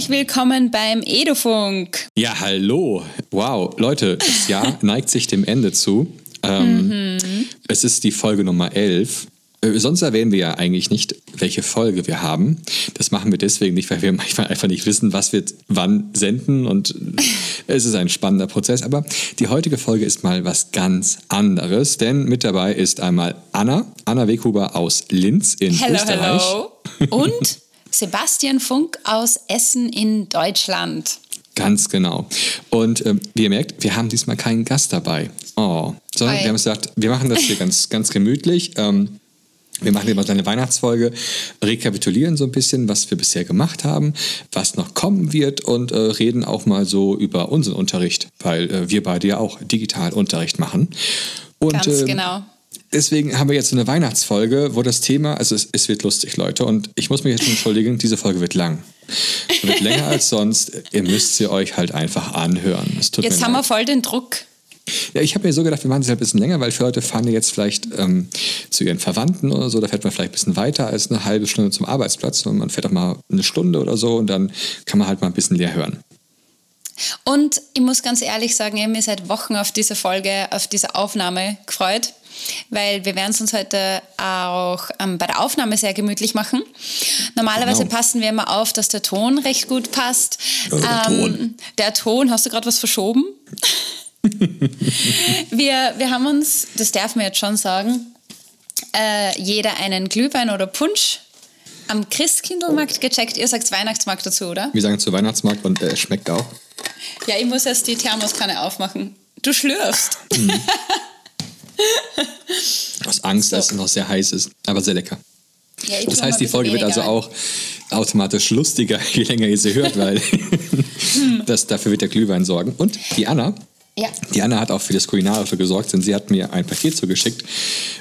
Herzlich willkommen beim Edufunk. Ja, hallo. Wow, Leute, das Jahr neigt sich dem Ende zu. Ähm, mhm. Es ist die Folge Nummer 11. Äh, sonst erwähnen wir ja eigentlich nicht, welche Folge wir haben. Das machen wir deswegen nicht, weil wir manchmal einfach nicht wissen, was wir wann senden und es ist ein spannender Prozess. Aber die heutige Folge ist mal was ganz anderes, denn mit dabei ist einmal Anna, Anna Weghuber aus Linz in hello, Österreich. Hello. Und Sebastian Funk aus Essen in Deutschland. Ganz genau. Und ähm, wie ihr merkt, wir haben diesmal keinen Gast dabei. Oh, sondern Hi. wir haben gesagt, wir machen das hier ganz, ganz gemütlich. Ähm, wir machen immer eine Weihnachtsfolge, rekapitulieren so ein bisschen, was wir bisher gemacht haben, was noch kommen wird und äh, reden auch mal so über unseren Unterricht, weil äh, wir beide ja auch digital Unterricht machen. Und, Ganz ähm, genau. Deswegen haben wir jetzt eine Weihnachtsfolge, wo das Thema, also es, es wird lustig, Leute, und ich muss mich jetzt schon entschuldigen, diese Folge wird lang. Wird länger als sonst. Ihr müsst sie euch halt einfach anhören. jetzt haben leid. wir voll den Druck. Ja, ich habe mir so gedacht, wir machen es halt ein bisschen länger, weil für Leute fahren ja jetzt vielleicht ähm, zu ihren Verwandten oder so, da fährt man vielleicht ein bisschen weiter als eine halbe Stunde zum Arbeitsplatz und man fährt auch mal eine Stunde oder so und dann kann man halt mal ein bisschen leer hören. Und ich muss ganz ehrlich sagen, ich habe mich seit Wochen auf diese Folge, auf diese Aufnahme gefreut, weil wir werden es uns heute auch ähm, bei der Aufnahme sehr gemütlich machen. Normalerweise genau. passen wir immer auf, dass der Ton recht gut passt. Oh, der, ähm, Ton. der Ton, hast du gerade was verschoben? wir, wir haben uns, das darf man jetzt schon sagen, äh, jeder einen Glühwein oder Punsch am Christkindlmarkt gecheckt. Ihr sagt Weihnachtsmarkt dazu, oder? Wir sagen zu Weihnachtsmarkt und äh, schmeckt auch. Ja, ich muss erst die Thermoskanne aufmachen. Du schlürfst. Mhm. Aus Angst, so. dass es noch sehr heiß ist, aber sehr lecker. Ja, das heißt, die Folge wird also auch automatisch lustiger, je länger ihr sie hört, weil das, dafür wird der Glühwein sorgen. Und die Anna ja. Die Anna hat auch für das Kulinarische gesorgt, denn sie hat mir ein Paket zugeschickt.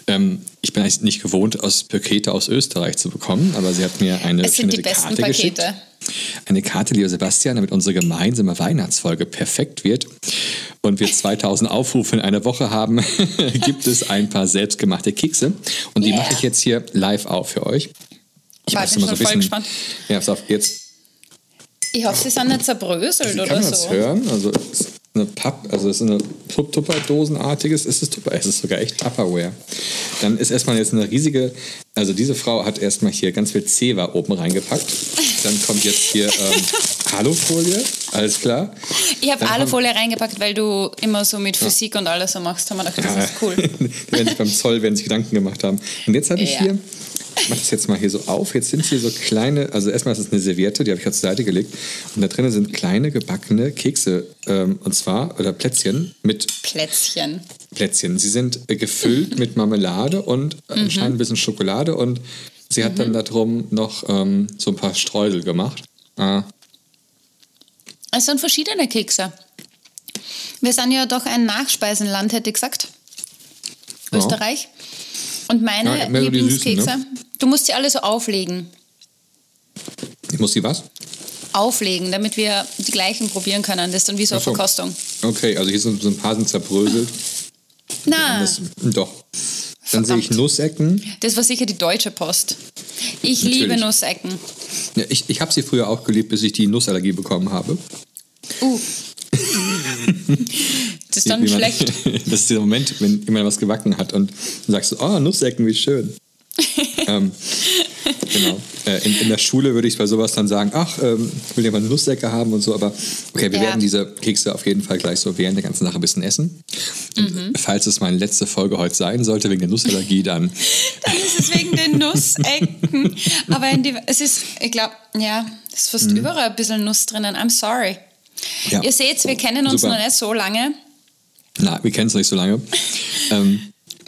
Ähm, ich bin eigentlich nicht gewohnt, aus Pakete aus Österreich zu bekommen, aber sie hat mir eine es sind die besten Karte Pakete. geschickt. Eine Karte, lieber Sebastian, damit unsere gemeinsame Weihnachtsfolge perfekt wird und wir 2000 Aufrufe in einer Woche haben, gibt es ein paar selbstgemachte Kekse. Und die yeah. mache ich jetzt hier live auf für euch. Ich war schon so voll gespannt. Ja, pass auf, jetzt. Ich hoffe, sie sind nicht zerbröselt oder so. Kann man das hören? Also, eine Papp, also es ist eine Tupperdosenartiges, ist es Tupper, es ist sogar echt Tupperware. Dann ist erstmal jetzt eine riesige, also diese Frau hat erstmal hier ganz viel Zewa oben reingepackt. Dann kommt jetzt hier ähm, Alufolie, alles klar. Ich habe Alufolie reingepackt, weil du immer so mit Physik ja. und alles so machst. Haben wir gedacht, das ja. ist cool. werden sich beim Zoll werden sich Gedanken gemacht haben. Und jetzt habe ich ja. hier ich mache das jetzt mal hier so auf. Jetzt sind hier so kleine, also erstmal ist es eine Serviette, die habe ich auf die Seite gelegt. Und da drinnen sind kleine gebackene Kekse. Ähm, und zwar, oder Plätzchen mit. Plätzchen. Plätzchen. Sie sind äh, gefüllt mit Marmelade und äh, mhm. anscheinend ein bisschen Schokolade. Und sie hat mhm. dann darum noch ähm, so ein paar Streusel gemacht. Ah. Es sind verschiedene Kekse. Wir sind ja doch ein Nachspeisenland, hätte ich gesagt. Österreich. Und meine ja, Lieblingskekse, Süßen, ne? du musst sie alle so auflegen. Ich muss die was? Auflegen, damit wir die gleichen probieren können. Das ist dann wie so eine Verkostung. Okay, also hier sind so ein paar sind zerbröselt. Na. doch. Dann sehe ich Nussecken. Das war sicher die deutsche Post. Ich Natürlich. liebe Nussecken. Ja, ich ich habe sie früher auch geliebt, bis ich die Nussallergie bekommen habe. Uh. das ist dann man, schlecht. das ist der Moment, wenn jemand was gebacken hat und du sagst, oh, Nussecken, wie schön. ähm, genau. Äh, in, in, der Schule würde ich bei sowas dann sagen, ach, ähm, ich will jemand Nussecke haben und so, aber okay, wir ja. werden diese Kekse auf jeden Fall gleich so während der ganzen Sache ein bisschen essen. Mhm. Falls es meine letzte Folge heute sein sollte, wegen der Nussallergie, dann... dann ist es wegen den Nussecken. aber die, es ist, ich glaube, ja, es ist fast mhm. überall ein bisschen Nuss drinnen. I'm sorry. Ja. Ihr seht, wir kennen uns Super. noch nicht so lange. Na, wir kennen es nicht so lange. ähm,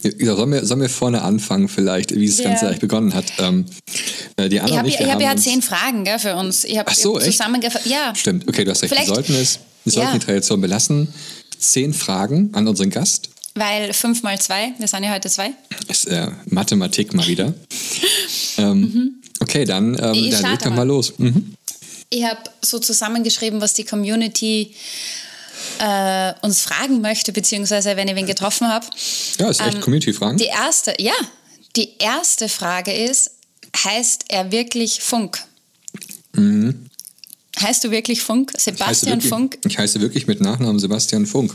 sollen, wir, sollen wir vorne anfangen vielleicht, wie es yeah. Ganze eigentlich begonnen hat? Ähm, äh, die ich habe hab ja zehn Fragen gell, für uns. Ich Ach so, zusammengefasst. Ja. Stimmt, okay, du hast recht. Wir sollten, es, wir sollten ja. die Tradition belassen. Zehn Fragen an unseren Gast. Weil fünf mal zwei, wir sind ja heute zwei. Ist äh, Mathematik mal wieder. ähm, mhm. Okay, dann, ähm, dann leg doch mal los. Mhm. Ich habe so zusammengeschrieben, was die Community äh, uns fragen möchte, beziehungsweise wenn ich wen getroffen habe. Ja, ist echt ähm, Community-Fragen. Die erste, ja, die erste Frage ist, heißt er wirklich Funk? Mhm. Heißt du wirklich Funk? Sebastian ich wirklich, Funk? Ich heiße wirklich mit Nachnamen Sebastian Funk.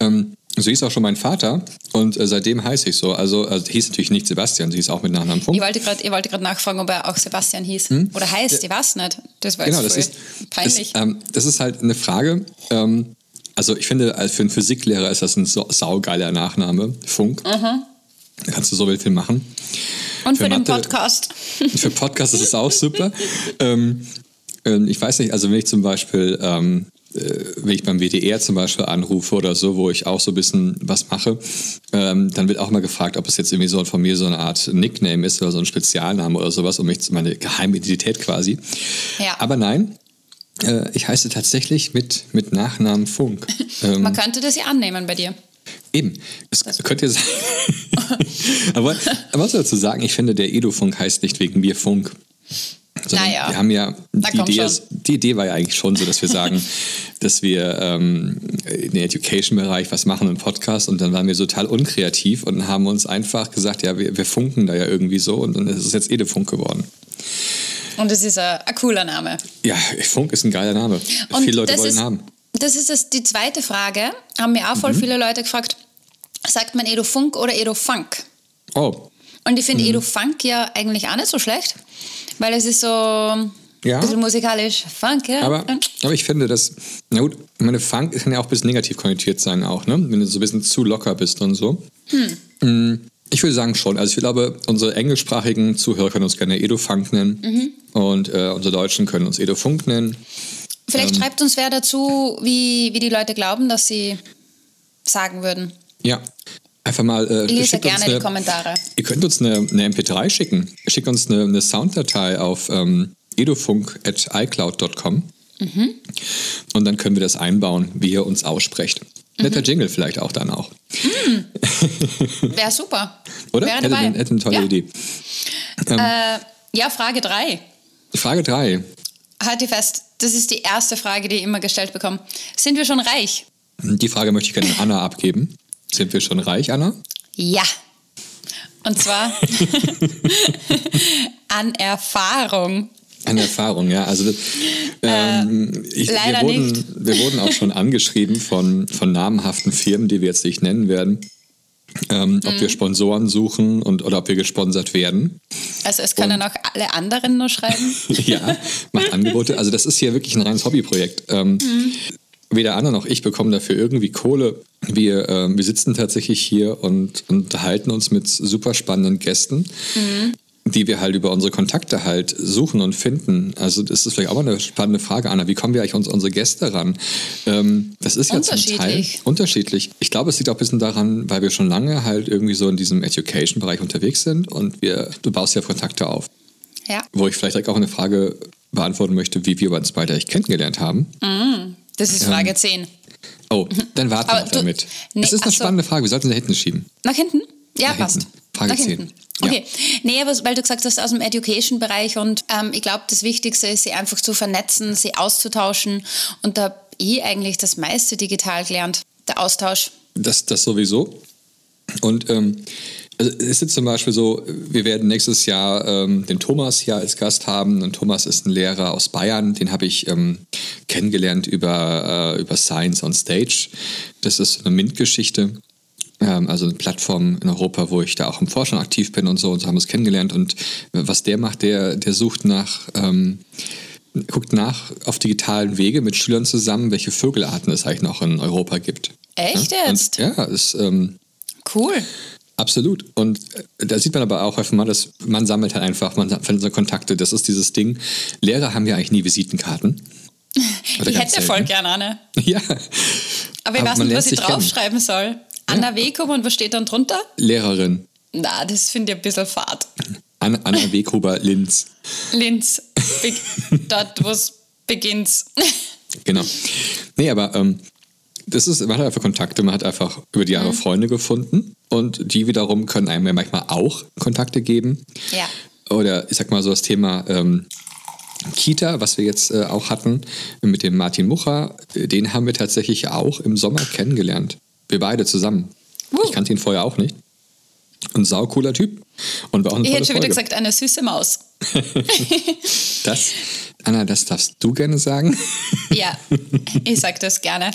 Ähm, so hieß auch schon mein Vater und äh, seitdem heiße ich so. Also, also hieß natürlich nicht Sebastian, sie hieß auch mit Nachnamen Funk. Ich wollte gerade nachfragen, ob er auch Sebastian hieß. Oder heißt, ich weiß nicht. Das war Genau, das ist, peinlich. Das, ähm, das ist halt eine Frage. Ähm, also ich finde, für einen Physiklehrer ist das ein saugeiler Nachname, Funk. Da kannst du so viel machen. Und für, für den Mathe- Podcast. Für Podcasts ist es auch super. ähm, ähm, ich weiß nicht, also wenn ich zum Beispiel, ähm, äh, wenn ich beim WDR zum Beispiel anrufe oder so, wo ich auch so ein bisschen was mache, ähm, dann wird auch mal gefragt, ob es jetzt irgendwie so von mir so eine Art Nickname ist oder so ein Spezialname oder sowas, um mich zu meine Geheimidentität quasi. Ja. Aber nein, äh, ich heiße tatsächlich mit, mit Nachnamen Funk. Ähm, Man könnte das ja annehmen bei dir. Eben, es könnte ja sein. aber was dazu sagen, ich finde, der Edu-Funk heißt nicht wegen mir Funk. Naja. Wir haben ja, die Idee, ist, die Idee war ja eigentlich schon so, dass wir sagen, dass wir ähm, in den Education-Bereich was machen, einen Podcast, und dann waren wir total unkreativ und haben uns einfach gesagt, ja, wir, wir funken da ja irgendwie so und dann ist es jetzt Edu-Funk geworden. Und es ist ein, ein cooler Name. Ja, Funk ist ein geiler Name. Und Viele Leute wollen ist, haben. Das ist das, die zweite Frage. Haben mir auch voll Mhm. viele Leute gefragt, sagt man Edo Funk oder Edo Funk? Oh, Und ich finde Mhm. Edo Funk ja eigentlich auch nicht so schlecht, weil es ist so Ja. ein bisschen musikalisch Funk, ja. Aber, aber ich finde, dass, na gut, meine Funk kann ja auch ein bisschen negativ konnotiert sein, auch, ne? Wenn du so ein bisschen zu locker bist und so. Mm, Ich würde sagen schon. Also ich glaube, unsere englischsprachigen Zuhörer können uns gerne Edo Funk nennen und äh, unsere Deutschen können uns Edo Funk nennen. Vielleicht ähm, schreibt uns wer dazu, wie, wie die Leute glauben, dass sie sagen würden. Ja. Einfach mal. Äh, Ich lese gerne die eine- Kommentare. Ihr könnt uns eine, eine MP3 schicken. Schickt uns eine, eine Sounddatei auf ähm, edofunk.icloud.com und dann können wir das einbauen, wie ihr uns aussprecht. Netter Jingle vielleicht auch dann auch. Wäre super. Oder? Wäre Hätte, dabei. eine- hätte eine tolle ja. Idee. Äh, ja, Frage 3. Frage 3. Halte fest, das ist die erste Frage, die ich immer gestellt bekomme. Sind wir schon reich? Die Frage möchte ich gerne an Anna abgeben. Sind wir schon reich, Anna? Ja. Und zwar an Erfahrung. An Erfahrung, ja. Also ähm, ich, Äh, leider wir, wurden, nicht. wir wurden auch schon angeschrieben von, von namhaften Firmen, die wir jetzt nicht nennen werden, ähm, ob Mhm. wir Sponsoren suchen und oder ob wir gesponsert werden. Also es können auch alle anderen nur schreiben. ja, macht Angebote. Also das ist hier wirklich ein reines Hobbyprojekt. Ähm, Weder Anna noch ich bekommen dafür irgendwie Kohle. Wir, ähm, wir sitzen tatsächlich hier und unterhalten uns mit super spannenden Gästen, die wir halt über unsere Kontakte halt suchen und finden. Also das ist vielleicht auch mal eine spannende Frage, Anna. Wie kommen wir eigentlich an unsere Gäste ran? Ähm, das ist ja zum Teil Unterschiedlich. Ich glaube, es liegt auch ein bisschen daran, weil wir schon lange halt irgendwie so in diesem Education-Bereich unterwegs sind und wir, du baust ja Kontakte auf Ja, wo ich vielleicht direkt auch eine Frage beantworten möchte, wie wir uns beide eigentlich kennengelernt haben. das ist Frage 10. Oh, dann warten wir damit. nee, das ist eine ach so. spannende Frage. Wir sollten sie da hinten schieben. Nach hinten? Ja, Nach passt. hinten. Frage Nach 10. hinten. Ja. Okay. Nee, aber weil du gesagt hast, aus dem Education-Bereich und ähm, ich glaube, das Wichtigste ist, sie einfach zu vernetzen, sie auszutauschen. Und da habe ich eigentlich das meiste digital gelernt, der Austausch. Das, das sowieso. Und ähm, also es ist jetzt zum Beispiel so, wir werden nächstes Jahr ähm, den Thomas hier als Gast haben. Und Thomas ist ein Lehrer aus Bayern, den habe ich ähm, kennengelernt über, äh, über Science on Stage. Das ist eine MINT-Geschichte. Ähm, also eine Plattform in Europa, wo ich da auch im Forschung aktiv bin und so. Und so haben wir es kennengelernt. Und was der macht, der, der sucht nach, ähm, guckt nach auf digitalen Wege mit Schülern zusammen, welche Vögelarten es eigentlich noch in Europa gibt. Echt ja? jetzt? Und, ja, ist ähm, Cool. absolut. Und da sieht man aber auch einfach mal, dass man sammelt halt einfach, man findet so Kontakte. Das ist dieses Ding. Lehrer haben ja eigentlich nie Visitenkarten. Oder Ich hätte voll selten. gerne eine. Ja. Aber ich Aber weiß nicht, was ich draufschreiben soll. Anna Wekum und was steht dann drunter? Lehrerin. Na, das finde ich ein bisschen fad. Anna, Anna Weghuber Linz. Linz, be dort, wo es beginnt. Genau. Nee, aber ähm, das ist, man hat einfach Kontakte, man hat einfach über die Mhm. Jahre Freunde gefunden und die wiederum können einem ja manchmal auch Kontakte geben. Ja. Oder ich sag mal so das Thema ähm, Kita, was wir jetzt äh, auch hatten mit dem Martin Mucher, äh, den haben wir tatsächlich auch im Sommer kennengelernt. Wir beide zusammen. Uh. Ich kannte ihn vorher auch nicht. Ein saucooler Typ. Und war auch eine Ich hätte schon wieder Folge. gesagt, eine süße Maus. Das, Anna, das darfst du gerne sagen. Ja, ich sage das gerne.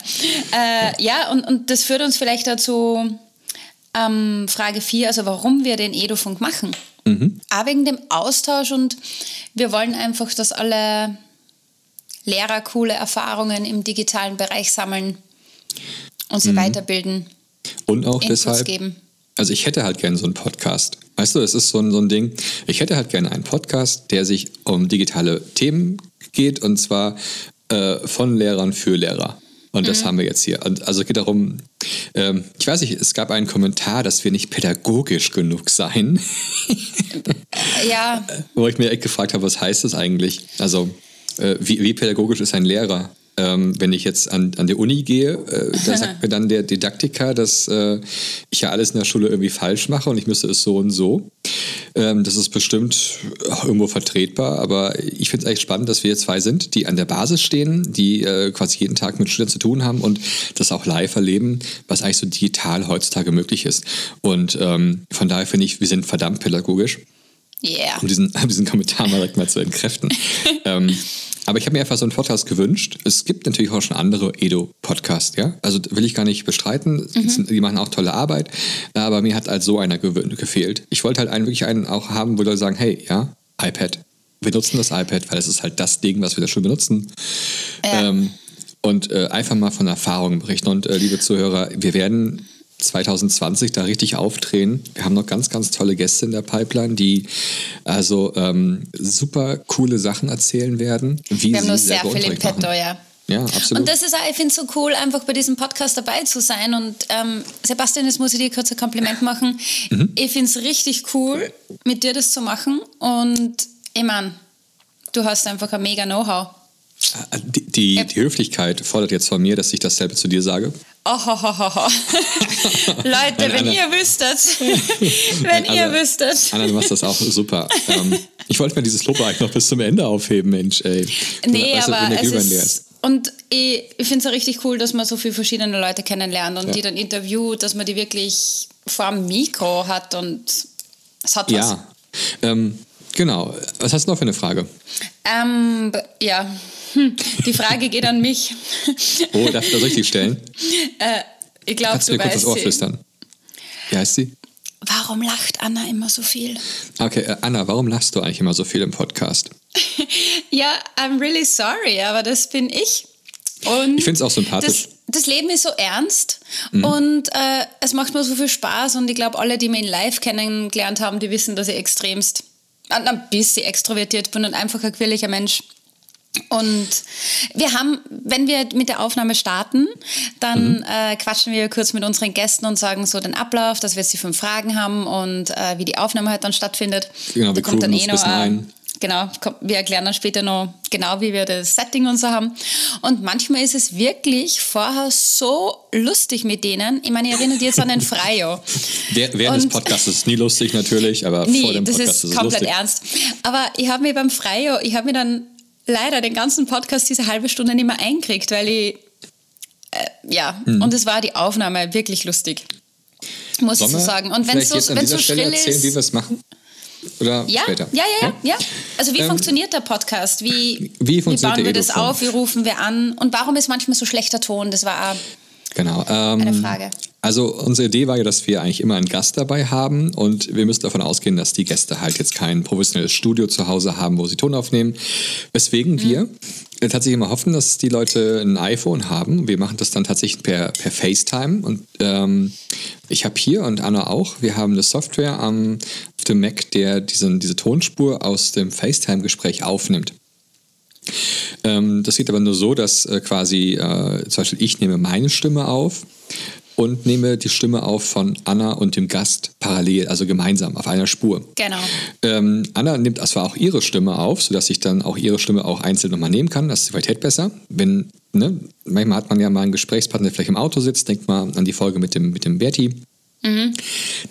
Äh, ja, und, und das führt uns vielleicht dazu, ähm, Frage 4, also warum wir den Edufunk machen. Auch wegen dem Austausch und wir wollen einfach, dass alle Lehrer coole Erfahrungen im digitalen Bereich sammeln und sie weiterbilden, Und auch Inputs deshalb, geben. also ich hätte halt gerne so einen Podcast. Weißt du, es ist so ein, so ein Ding. Ich hätte halt gerne einen Podcast, der sich um digitale Themen geht und zwar äh, von Lehrern für Lehrer. Und das haben wir jetzt hier. Und also es geht darum, ähm, ich weiß nicht, es gab einen Kommentar, dass wir nicht pädagogisch genug seien, Ja, wo ich mir echt gefragt habe, was heißt das eigentlich? Also, äh, wie, wie pädagogisch ist ein Lehrer? Ähm, wenn ich jetzt an, an die Uni gehe, äh, da sagt mir dann der Didaktiker, dass äh, ich ja alles in der Schule irgendwie falsch mache und ich müsste es so und so. Ähm, das ist bestimmt auch irgendwo vertretbar, aber ich finde es eigentlich spannend, dass wir zwei sind, die an der Basis stehen, die äh, quasi jeden Tag mit Schülern zu tun haben und das auch live erleben, was eigentlich so digital heutzutage möglich ist. Und ähm, von daher finde ich, wir sind verdammt pädagogisch yeah. um diesen, um diesen Kommentar mal direkt mal zu entkräften. ähm, aber ich habe mir einfach so einen Podcast gewünscht. Es gibt natürlich auch schon andere Edo-Podcasts, ja. Also will ich gar nicht bestreiten. Die machen auch tolle Arbeit. Aber mir hat halt so einer gefehlt. Ich wollte halt einen, wirklich einen auch haben, wo Leute sagen, hey, ja, iPad. Wir nutzen das iPad, weil es ist halt das Ding, was wir da schon benutzen. Ja. Ähm, und äh, einfach mal von Erfahrungen berichten. Und äh, liebe Zuhörer, wir werden 2020 da richtig aufdrehen. Wir haben noch ganz, ganz tolle Gäste in der Pipeline, die also ähm, super coole Sachen erzählen werden. Wir haben noch sehr viel im. Petto, ja. Ja, absolut. Und das ist auch, ich finde es so cool, einfach bei diesem Podcast dabei zu sein. Und ähm, Sebastian, jetzt muss ich dir kurz ein Kompliment machen. Mhm. Ich finde es richtig cool, mit dir das zu machen. Und ich meine, du hast einfach ein mega Know-how. Äh, die, die, die Höflichkeit fordert jetzt von mir, dass ich dasselbe zu dir sage. Oh, ho, ho, ho. Leute, wenn ihr wüsstet, wenn ihr wüsstet. Anna, du machst das auch super. ähm, ich wollte mir dieses Lob eigentlich noch bis zum Ende aufheben, Mensch. Ey. Nee, Weißt aber es leer ist. Und ich, ich finde es auch richtig cool, dass man so viele verschiedene Leute kennenlernt und Ja. die dann interviewt, dass man die wirklich vor dem Mikro hat und es hat was. Ja, ähm, genau. Was hast du noch für eine Frage? Ähm, ja. Hm. Die Frage geht an mich. Oh, darf ich das richtig stellen? Ich glaube, du mir kurz das Ohr flüstern? Wie heißt sie? Warum lacht Anna immer so viel? Okay, äh, Anna, warum lachst du eigentlich immer so viel im Podcast? Ja, I'm really sorry, aber das bin ich. Und Ich find's auch sympathisch. Das, das Leben ist so ernst Mhm. und äh, es macht mir so viel Spaß und ich glaube, alle, die mich in live kennengelernt haben, die wissen, dass ich extremst, ein ein bisschen extrovertiert bin und einfach ein quirliger Mensch. Und wir haben, wenn wir mit der Aufnahme starten, dann Mhm. äh, quatschen wir kurz mit unseren Gästen und sagen so den Ablauf, dass wir jetzt die fünf Fragen haben und äh, wie die Aufnahme halt dann stattfindet. Genau, wir kommt dann grooven uns ein ein. Genau, wir erklären dann später noch genau, wie wir das Setting und so haben. Und manchmal ist es wirklich vorher so lustig mit denen. Ich meine, ich erinnere dich jetzt an den Freio. Während des Podcasts ist es nie lustig natürlich, aber vor Nee, dem das Podcast ist ist es komplett lustig. ernst. Aber ich habe mir beim Freio, ich habe mir dann leider den ganzen Podcast diese halbe Stunde nicht mehr einkriegt, weil ich, äh, ja, Hm. und es war die Aufnahme wirklich lustig. Muss Sollen ich so sagen. Und wenn es so, jetzt an wenn's so dieser Stelle schrill erzählen, ist. wie wir es machen? Oder Ja, später? ja, ja, ja, ja. Also wie Ähm, funktioniert der Podcast? Wie, wie funktioniert bauen wir das auf? Wie rufen wir an? Und warum ist manchmal so schlechter Ton? Das war auch Genau. Ähm, eine Frage. Also unsere Idee war ja, dass wir eigentlich immer einen Gast dabei haben und wir müssen davon ausgehen, dass die Gäste halt jetzt kein professionelles Studio zu Hause haben, wo sie Ton aufnehmen. Weswegen wir äh, tatsächlich immer hoffen, dass die Leute ein iPhone haben. Wir machen das dann tatsächlich per, per FaceTime und ähm, ich habe hier und Anna auch, wir haben eine Software am, auf dem Mac, der diesen, diese Tonspur aus dem FaceTime-Gespräch aufnimmt. Ähm, das geht aber nur so, dass äh, quasi äh, zum Beispiel ich nehme meine Stimme auf und nehme die Stimme auf von Anna und dem Gast parallel, also gemeinsam auf einer Spur. Genau. Ähm, Anna nimmt zwar auch ihre Stimme auf, sodass ich dann auch ihre Stimme auch einzeln nochmal nehmen kann. Das ist die Qualität besser. Wenn, ne, manchmal hat man ja mal einen Gesprächspartner, der vielleicht im Auto sitzt. Denkt mal an die Folge mit dem, mit dem Berti.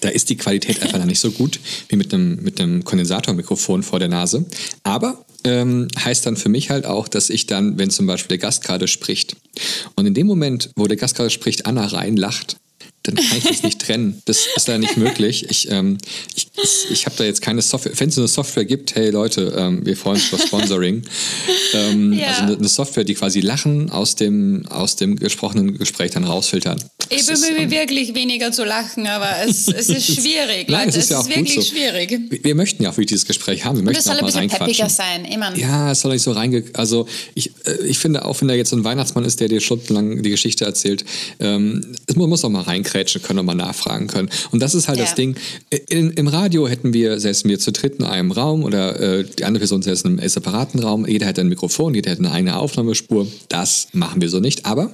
Da ist die Qualität einfach noch nicht so gut wie mit einem, mit einem Kondensatormikrofon vor der Nase. Aber ähm, heißt dann für mich halt auch, dass ich dann, wenn zum Beispiel der Gast gerade spricht und in dem Moment, wo der Gast gerade spricht, Anna reinlacht, dann kann ich das nicht trennen. Das ist da nicht möglich. Ich, ähm, ich, ich habe da jetzt keine Software. Wenn es eine Software gibt, hey Leute, ähm, wir freuen uns über Sponsoring. ähm, Ja. Also eine, eine Software, die quasi Lachen aus dem, aus dem gesprochenen Gespräch dann rausfiltern. Ich Das ist, bemühe mich ähm, wirklich weniger zu lachen, aber es, es ist schwierig, Nein, Leute. es ist ja auch gut wirklich so. schwierig. Wir- Wir möchten ja auch wirklich dieses Gespräch haben. Wir möchten es soll auch ein mal bisschen peppiger sein. Meine, Ja, es soll nicht so reinge... Also ich, äh, ich finde, auch wenn da jetzt so ein Weihnachtsmann ist, der dir stundenlang die Geschichte erzählt, ähm, es muss, muss auch mal reinkrätschen können und mal nachfragen können. Und das ist halt Ja. das Ding. In, Im Radio hätten wir, säßen wir zu dritt in einem Raum oder äh, die andere Person säße in einem separaten Raum. Jeder hätte ein Mikrofon, jeder hätte eine eigene Aufnahmespur. Das machen wir so nicht, aber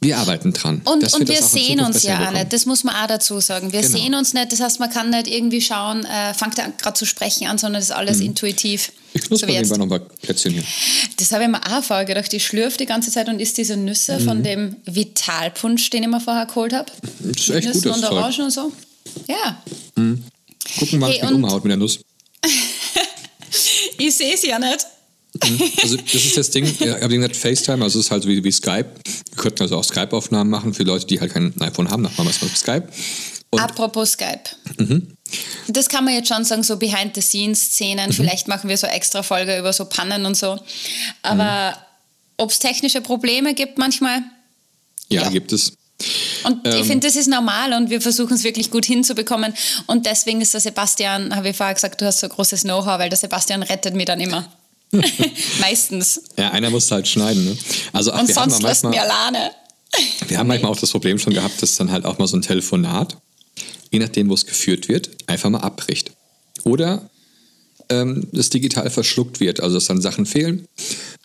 wir arbeiten dran. Und, und das wir in sehen uns ja auch nicht, das muss man auch dazu sagen. Wir Genau. sehen uns nicht, das heißt, man kann nicht irgendwie schauen, äh, fangt er gerade zu sprechen an, sondern das ist alles intuitiv. Mhm. Ich knusper jetzt. nebenbei noch mal Plätzchen hier. Das habe ich mir auch vorher gedacht. Ich schlürfe die ganze Zeit und isst diese Nüsse Mhm. von dem Vitalpunsch, den ich mir vorher geholt habe. Das ist echt Nüsse gutes und Zeug. Orangen und so. Ja. Gucken, wann Hey, es mich umhaut mit der Nuss. Ich sehe es ja nicht. Also das ist das Ding, ich habe gesagt, FaceTime, also es ist halt so wie, wie Skype. Wir könnten also auch Skype-Aufnahmen machen für Leute, die halt kein iPhone haben, wir es mit Skype. Und Mhm. Apropos Skype. Das kann man jetzt schon sagen, so Behind-the-Scenes-Szenen. Vielleicht machen wir so extra Folge über so Pannen und so. Aber Mhm. ob es technische Probleme gibt manchmal, ja, Ja. gibt es. Und ich Ähm. finde, das ist normal und wir versuchen es wirklich gut hinzubekommen. Und deswegen ist der Sebastian, habe ich vorher gesagt, du hast so großes Know-how, weil der Sebastian rettet mich dann immer. Meistens. Ja, einer muss halt schneiden. Ne? Also ach, Und sonst lässt manchmal, alleine. wir haben manchmal auch das Problem schon gehabt, dass dann halt auch mal so ein Telefonat, je nachdem, wo es geführt wird, einfach mal abbricht. Oder ähm, das digital verschluckt wird, also dass dann Sachen fehlen.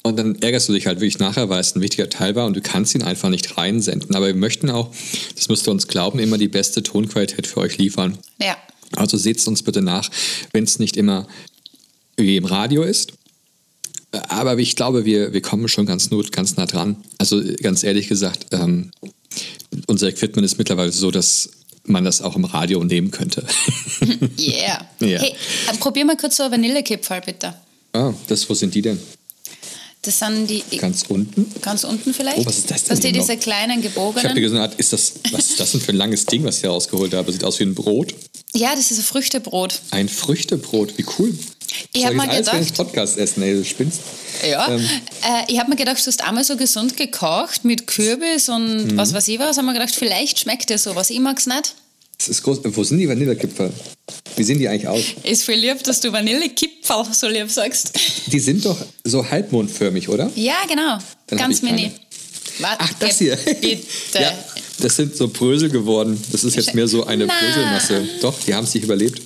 Und dann ärgerst du dich halt wirklich nachher, weil es ein wichtiger Teil war und du kannst ihn einfach nicht reinsenden. Aber wir möchten auch, das müsst ihr uns glauben, immer die beste Tonqualität für euch liefern. Ja. Also seht es uns bitte nach, wenn es nicht immer wie im Radio ist. Aber ich glaube, wir, wir kommen schon ganz, not, ganz nah dran. Also ganz ehrlich gesagt, ähm, unser Equipment ist mittlerweile so, dass man das auch im Radio nehmen könnte. Yeah. Ja. Hey, äh, probier mal kurz so Vanillekipferl, bitte. ah, das, wo sind die denn? Das sind die Ganz unten? ganz unten vielleicht. Oh, was ist das denn hier noch? diese kleinen Ich habe gebogenen? gesagt, ist das, was ist das denn für ein langes Ding, was ich hier rausgeholt habe? Sieht aus wie ein Brot. Ja, das ist ein Früchtebrot. Ein Früchtebrot, wie cool. Ich Soll hab mal alles während des gedacht- Podcast essen, ey, du spinnst. Ja. Ähm. Äh, ich habe mir gedacht, du hast einmal so gesund gekocht mit Kürbis und Mhm. was weiß ich was. Haben wir gedacht, vielleicht schmeckt dir sowas. Ich mag's nicht. Das ist groß. Wo sind die Vanillekipferl? Wie sehen die eigentlich aus? Ist voll lieb, dass du Vanillekipferl so lieb sagst. Die sind doch so halbmondförmig, oder? Ja, genau. Dann Ganz mini. Warte, Ach, das hier. Bitte. ja, das sind so Brösel geworden. Das ist jetzt mehr so eine Na. Bröselmasse. Doch, die haben sich überlebt.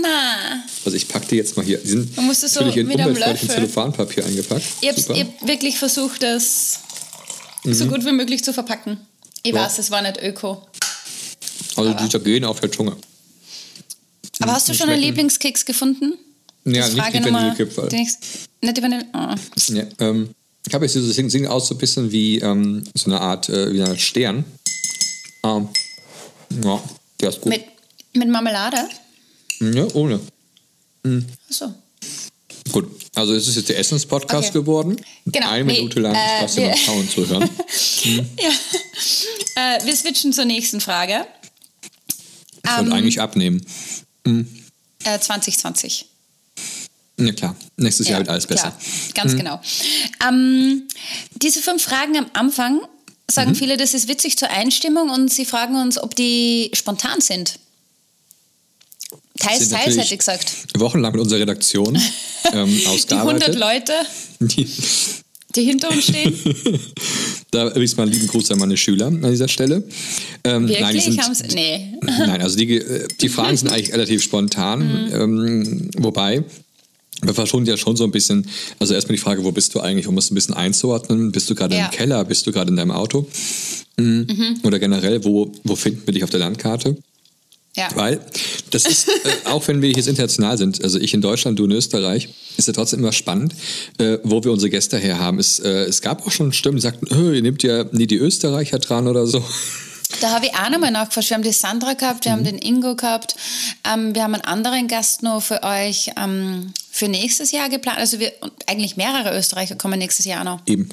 Na, Also ich packe die jetzt mal hier. Die sind Man muss das so in Löffel. Zellophanpapier eingepackt. ich habe. Mhm. hab wirklich versucht, das so gut wie möglich zu verpacken. Ich Ja. weiß, es war nicht öko. Also die zergehen auf der Zunge. Aber hast du schon einen Lieblingskeks gefunden? Ja, Das nicht die Vanillekipferl. Nicht die Vanille. Oh. Ja, ähm, ich habe jetzt dieses Ding, aus so ein bisschen wie ähm, so eine Art äh, wie ein Stern. Ähm, ja, der ist gut. Mit, mit Marmelade? ja, ohne. Achso. Gut, also es ist jetzt der Essenspodcast Okay. geworden. Genau, Eine nee, Minute lang äh, Spaß Frauen zu hören. Ja. Äh, wir switchen zur nächsten Frage. Ich wollte Ähm, eigentlich abnehmen. Äh, 2020. Na klar, nächstes Jahr Ja, wird alles besser. Klar, ganz genau. Ähm, diese fünf Fragen am Anfang Mhm. sagen viele, das ist witzig zur Einstimmung und sie fragen uns, ob die spontan sind. Teils, Sind teils hätte ich gesagt. Wochenlang mit unserer Redaktion ähm, Die 100 ausgearbeitet. Leute, Die, die hinter uns stehen, da übrigens mal einen lieben Gruß an meine Schüler an dieser Stelle. Ähm, nein, die wirklich sind. Nee. Nein, also die, äh, die Fragen sind eigentlich relativ spontan. Ähm, wobei, wir versuchen ja schon so ein bisschen, also erstmal die Frage, wo bist du eigentlich, um es ein bisschen einzuordnen. Bist du gerade Ja. im Keller, bist du gerade in deinem Auto? Mhm. Oder generell, wo, wo finden wir dich auf der Landkarte? Ja. Weil das ist, äh, auch wenn wir jetzt international sind, also ich in Deutschland, du in Österreich, ist ja trotzdem immer spannend, äh, wo wir unsere Gäste her haben. Es, äh, es gab auch schon Stimmen, die sagten, "Hö, ihr nehmt ja nie die Österreicher dran oder so. Da habe ich auch nochmal nachgefragt. Wir haben die Sandra gehabt, wir haben den Ingo gehabt. Ähm, wir haben einen anderen Gast noch für euch ähm, für nächstes Jahr geplant. Also wir, und eigentlich mehrere Österreicher kommen nächstes Jahr noch. Eben.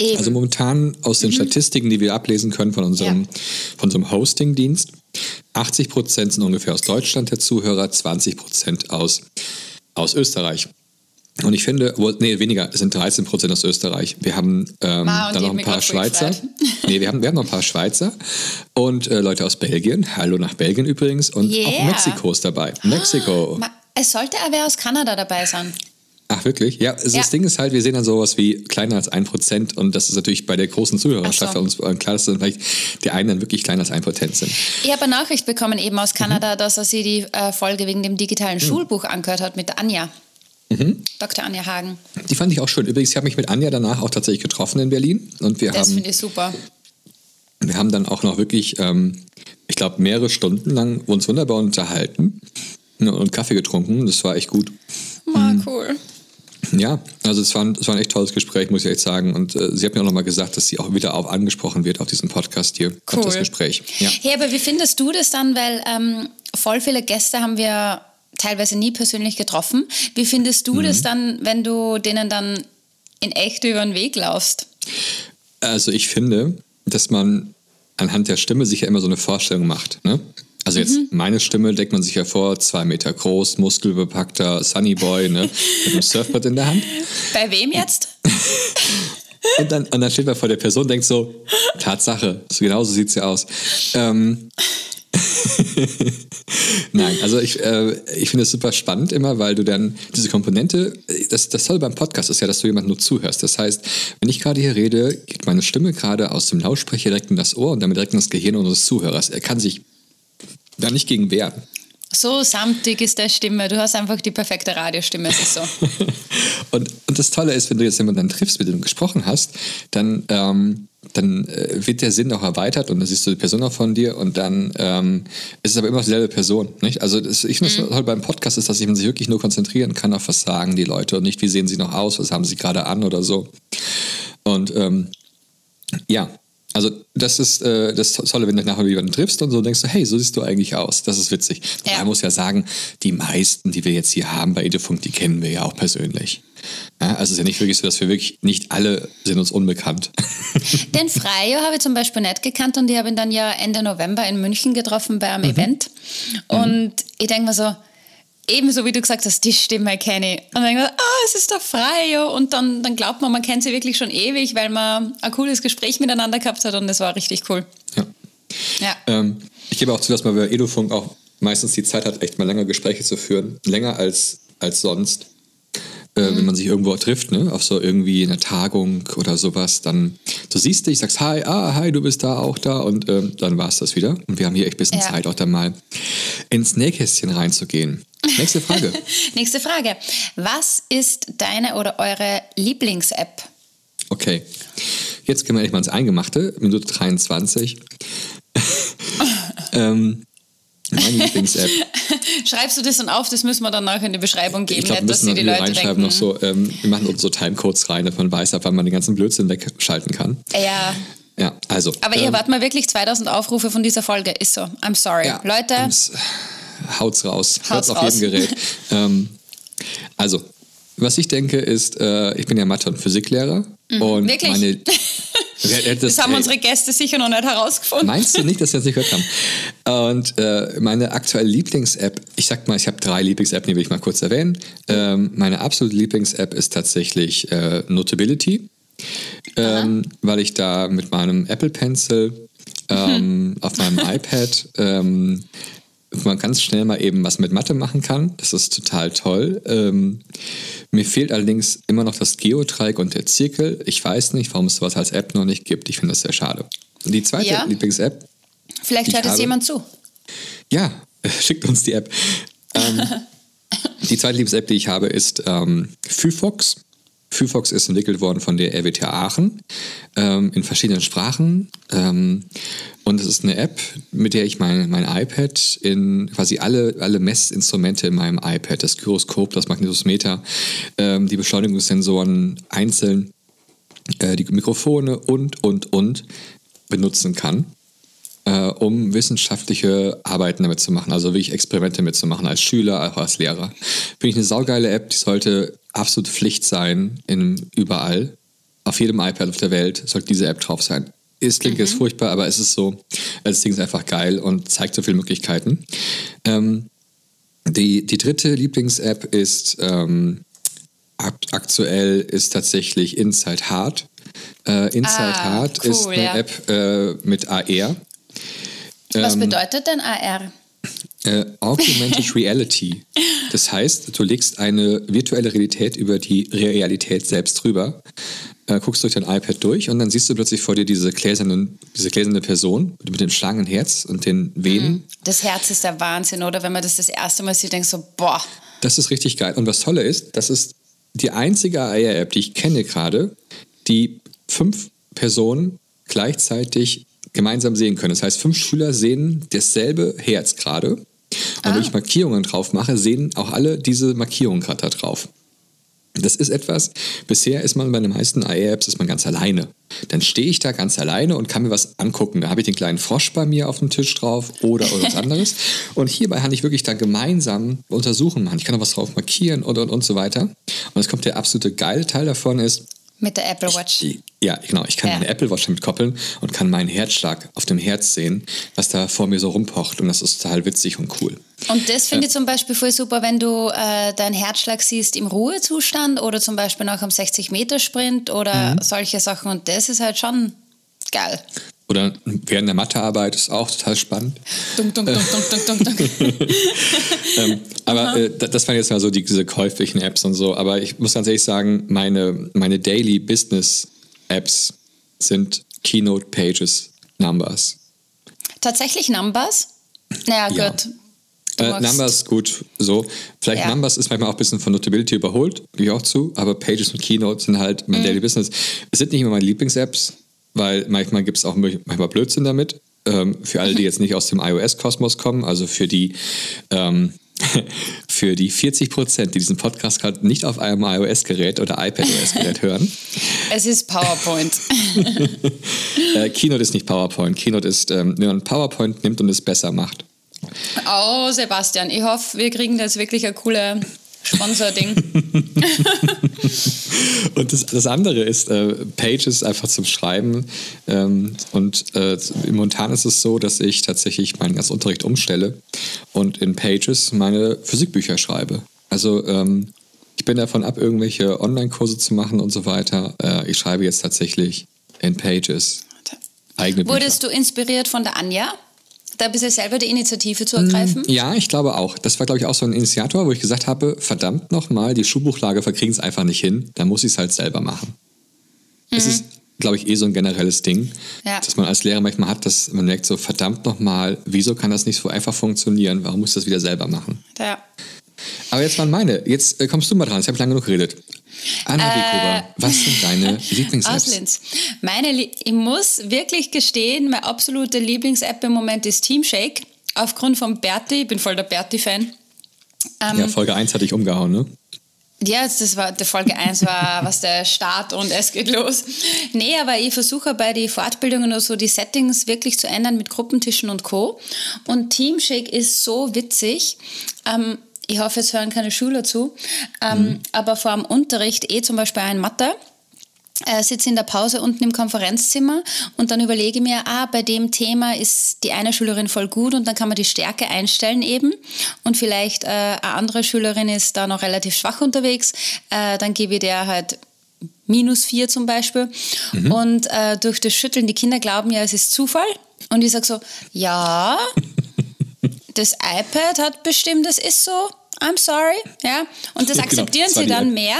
Eben. Also momentan aus den Statistiken, die wir ablesen können von unserem, Ja. von unserem Hosting-Dienst, 80 Prozent sind ungefähr aus Deutschland der Zuhörer, 20 Prozent aus, aus Österreich. Und ich finde, nee, weniger, es sind 13 Prozent aus Österreich. Wir haben ähm, dann noch ein paar Schweizer. Nee, wir haben, wir haben noch ein paar Schweizer und äh, Leute aus Belgien. Hallo nach Belgien übrigens. Und auch Yeah. Mexiko ist dabei. Mexiko. Ma- Es sollte aber aus Kanada dabei sein. Ach, wirklich? Ja, also Ja. das Ding ist halt, wir sehen dann sowas wie kleiner als ein Prozent und das ist natürlich bei der großen Zuhörerschaft so. für uns klar, dass dann vielleicht die einen dann wirklich kleiner als ein Prozent sind. Ich habe eine Nachricht bekommen eben aus Mhm. Kanada, dass er sich die äh, Folge wegen dem digitalen Schulbuch angehört hat mit Anja. Mhm. Dr. Anja Hagen. Die fand ich auch schön. Übrigens, ich habe mich mit Anja danach auch tatsächlich getroffen in Berlin und wir, Das finde ich super. wir haben dann auch noch wirklich, ähm, ich glaube, mehrere Stunden lang uns wunderbar unterhalten ne, und Kaffee getrunken. Das war echt gut. Ah, Mhm. cool. Ja, also es war, ein, es war ein echt tolles Gespräch, muss ich echt sagen. Und äh, sie hat mir auch nochmal gesagt, dass sie auch wieder auf angesprochen wird auf diesem Podcast hier, auf das Cool. Gespräch. Ja. Hey, aber wie findest du das dann? Weil ähm, voll viele Gäste haben wir teilweise nie persönlich getroffen. Wie findest du Mhm. das dann, wenn du denen dann in echt über den Weg laufst? Also ich finde, dass man anhand der Stimme sich ja immer so eine Vorstellung macht. Ne? Also jetzt Mhm. meine Stimme denkt man sich ja vor, zwei Meter groß, muskelbepackter Sunnyboy ne? mit einem Surfboard in der Hand. Bei wem jetzt? Und dann, und dann steht man vor der Person und denkt so, Tatsache, so genau so sieht sie aus. Ähm, Nein, also ich, äh, ich finde es super spannend immer, weil du dann diese Komponente, das, das Tolle beim Podcast ist ja, dass du jemandem nur zuhörst. Das heißt, wenn ich gerade hier rede, geht meine Stimme gerade aus dem Lautsprecher direkt in das Ohr und damit direkt in das Gehirn unseres Zuhörers. Er kann sich da nicht gegen wehren. So samtig ist der Stimme. Du hast einfach die perfekte Radiostimme. Es ist so. Und, und das Tolle ist, wenn du jetzt jemanden triffst, mit dem du gesprochen hast, dann, ähm, dann äh, wird der Sinn auch erweitert und dann siehst du die Person auch von dir und dann ähm, ist es aber immer dieselbe Person. Nicht? Also das, ich finde das toll beim Podcast ist, dass man sich wirklich nur konzentrieren kann auf was sagen die Leute und nicht, wie sehen sie noch aus, was haben sie gerade an oder so. Und ähm, ja, also das ist äh, das Tolle, wenn du nachher jemanden triffst und so denkst du, hey, so siehst du eigentlich aus. Das ist witzig. Ja. Man muss ja sagen, die meisten, die wir jetzt hier haben bei Edufunk, die kennen wir ja auch persönlich. Ja, also es ist ja nicht wirklich so, dass wir wirklich, nicht alle sind uns unbekannt. Den Freio habe ich zum Beispiel nicht gekannt und ich habe ihn dann ja Ende November in München getroffen bei einem Event. Und ich denke mir so, ebenso wie du gesagt hast, die Stimme kenne ich. Und dann mir, ah, es ist der Freio. Und dann, dann glaubt man, man kennt sie wirklich schon ewig, weil man ein cooles Gespräch miteinander gehabt hat und das war richtig cool. ja. Ja. Ähm, ich gebe auch zu, dass man bei Edufunk auch meistens die Zeit hat, echt mal länger Gespräche zu führen. Länger als, als sonst. Äh, Wenn man sich irgendwo trifft, ne, auf so irgendwie eine Tagung oder sowas, dann du siehst dich, sagst Hi, ah, hi, du bist da, auch da und ähm, dann war es das wieder. Und wir haben hier echt ein bisschen Ja. Zeit, auch dann mal ins Nähkästchen reinzugehen. Nächste Frage. Nächste Frage. Was ist deine oder eure Lieblings-App? Okay. Jetzt gehen wir endlich mal ins Eingemachte, Minute 23. ähm, meine Lieblings-App. Schreibst du das dann auf? Das müssen wir dann nachher in die Beschreibung geben, Ich glaube, wir nicht, dass noch die Leute reinschreiben denken. noch so, ähm, wir machen uns so Timecodes rein, dass man weiß, ab wann man den ganzen Blödsinn wegschalten kann. Ja, Ja, also. aber ihr ähm, erwartet mal wirklich 2000 Aufrufe von dieser Folge. Ist so. I'm sorry. ja, Leute, ums- Haut's raus. Haut's Haut's auf raus. jedem Gerät. ähm, also, was ich denke ist, äh, ich bin ja Mathe- und Physiklehrer. Und Mhm. Wirklich? meine. Äh, das haben ey, unsere Gäste sicher noch nicht herausgefunden. Meinst du nicht, dass wir das nicht gehört haben? Und äh, meine aktuelle Lieblings-App, ich sag mal, ich habe drei Lieblings-App, die will ich mal kurz erwähnen. Ähm, meine absolute Lieblings-App ist tatsächlich äh, Notability, ähm, weil ich da mit meinem Apple Pencil ähm, auf meinem iPad ähm, man ganz schnell mal eben was mit Mathe machen kann. Das ist total toll. Ähm, mir fehlt allerdings immer noch das Geodreieck und der Zirkel. Ich weiß nicht, warum es sowas als App noch nicht gibt. Ich finde das sehr schade. Die zweite Ja. Lieblings-App, Vielleicht Ich hört es jemand zu. ja, schickt uns die App. Ähm, die zweite Lieblings-App, die ich habe, ist ähm, Phyfox. Phyfox ist entwickelt worden von der RWTH Aachen ähm, in verschiedenen Sprachen. Ähm, und es ist eine App, mit der ich mein, mein iPad in quasi alle, alle Messinstrumente in meinem iPad, das Gyroskop, das Magnetosmeter, ähm, die Beschleunigungssensoren einzeln, äh, die Mikrofone und, und, und benutzen kann äh, um wissenschaftliche Arbeiten damit zu machen, also wirklich Experimente mitzumachen, als Schüler, auch als Lehrer. Finde ich eine saugeile App, die sollte absolut Pflicht sein, in, überall. auf jedem iPad auf der Welt sollte diese App drauf sein. Es klingt jetzt furchtbar, aber es ist so, das Ding ist einfach geil und zeigt so viele Möglichkeiten. Ähm, die, die dritte Lieblings-App ist ähm, akt aktuell ist tatsächlich Inside Hard. Äh, Inside Ah, Hard cool, ist eine ja. App äh, mit AR. Was Ähm, bedeutet denn AR? Äh, Augmented Reality. Das heißt, du legst eine virtuelle Realität über die Realität selbst drüber, äh, guckst durch dein iPad durch und dann siehst du plötzlich vor dir diese, gläsernen, diese gläserne Person mit dem schlangen Herz und den Venen. Das Herz ist der Wahnsinn, oder? Wenn man das das erste Mal sieht, denkst du so, boah, Das ist richtig geil. Und was Tolle ist, das ist die einzige AR-App, die ich kenne gerade, die fünf Personen gleichzeitig gemeinsam sehen können. Das heißt, fünf Schüler sehen dasselbe Herz gerade. Und wenn ich Markierungen drauf mache, sehen auch alle diese Markierungen gerade da drauf. Das ist etwas, bisher ist man bei den meisten AR-Apps ist man ganz alleine. Dann stehe ich da ganz alleine und kann mir was angucken. Da habe ich den kleinen Frosch bei mir auf dem Tisch drauf oder, oder was anderes. Und hierbei kann ich wirklich dann gemeinsam Untersuchen machen. Ich kann noch was drauf markieren und, und, und so weiter. Und es kommt der absolute geile Teil davon ist, mit der Apple Watch. ja, genau. Ich kann Ja. meine Apple Watch damit koppeln und kann meinen Herzschlag auf dem Herz sehen, was da vor mir so rumpocht. Und das ist total witzig und cool. Und das finde ich zum Beispiel voll super, wenn du äh, deinen Herzschlag siehst im Ruhezustand oder zum Beispiel nach einem 60-Meter-Sprint oder solche Sachen. Und das ist halt schon geil. Oder während der Mathearbeit ist auch total spannend. Dunk, dunk, dunk, dunk, dunk, dunk, dunk. Ähm, aber äh, da- das waren jetzt mal so die, diese käuflichen Apps und so. Aber ich muss ganz ehrlich sagen, meine, meine Daily Business Apps sind Keynote Pages Numbers. Tatsächlich Numbers? Naja, Ja. gut. Äh, Numbers gut, so. Vielleicht Ja. Numbers ist manchmal auch ein bisschen von Notability überholt, gebe ich auch zu. Aber Pages und Keynote sind halt Mhm. mein Daily Business. Es sind nicht immer meine Lieblings-Apps, weil manchmal gibt es auch manchmal Blödsinn damit. Ähm, für alle, die Mhm. jetzt nicht aus dem iOS-Kosmos kommen, also für die, ähm, für die 40 Prozent, die diesen Podcast gerade nicht auf einem iOS-Gerät oder iPadOS-Gerät hören. Es ist PowerPoint. Äh, Keynote ist nicht PowerPoint. Keynote ist, ähm, wenn man PowerPoint nimmt und es besser macht. Oh, Sebastian, ich hoffe, wir kriegen jetzt wirklich ein cooles Sponsor-Ding. Und das, das andere ist, äh, Pages einfach zum Schreiben. Ähm, und äh, momentan ist es so, dass ich tatsächlich meinen ganzen Unterricht umstelle und in Pages meine Physikbücher schreibe. Also ähm, ich bin davon ab, irgendwelche Online-Kurse zu machen und so weiter. Äh, ich schreibe jetzt tatsächlich in Pages eigene Bücher. Wurdest du inspiriert von der Anja? Da ein bisschen selber die Initiative zu ergreifen? Ja, ich glaube auch. Das war, glaube ich, auch so ein Initiator, wo ich gesagt habe, verdammt nochmal, die Schulbuchlage verkriegen es einfach nicht hin, dann muss ich es halt selber machen. Das ist, glaube ich, eh so ein generelles Ding, Mhm. Ja. dass man als Lehrer manchmal hat, dass man merkt so, verdammt nochmal, wieso kann das nicht so einfach funktionieren? Warum muss ich das wieder selber machen? Ja. Aber jetzt waren meine. Jetzt äh, kommst du mal dran. Ich habe lange genug geredet. Anna Äh, Bikova, was sind deine Lieblings-Apps? Auslinz. Meine, ich muss wirklich gestehen, meine absolute Lieblings-App im Moment ist Teamshake. Aufgrund von Berti, ich bin voll der Berti-Fan. Ähm, Ja, Folge 1 hatte ich umgehauen, ne? Ja, das war der Folge 1 war was der Start und es geht los. Nee, aber ich versuche bei den Fortbildungen oder so die Settings wirklich zu ändern mit Gruppentischen und Co. Und Teamshake ist so witzig. Ähm, ich hoffe, jetzt hören keine Schüler zu. Ähm, Aber vor dem Unterricht, eh zum Beispiel ein Mathe, äh, sitze in der Pause unten im Konferenzzimmer und dann überlege mir, ah, bei dem Thema ist die eine Schülerin voll gut und dann kann man die Stärke einstellen eben. Und vielleicht äh, eine andere Schülerin ist da noch relativ schwach unterwegs, äh, dann gebe ich der halt minus vier zum Beispiel. Und äh, durch das Schütteln, die Kinder glauben ja, es ist Zufall. Und ich sage so, ja, das iPad hat bestimmt, das ist so, I'm sorry, ja. Und das Genau, akzeptieren das war sie dann App. mehr,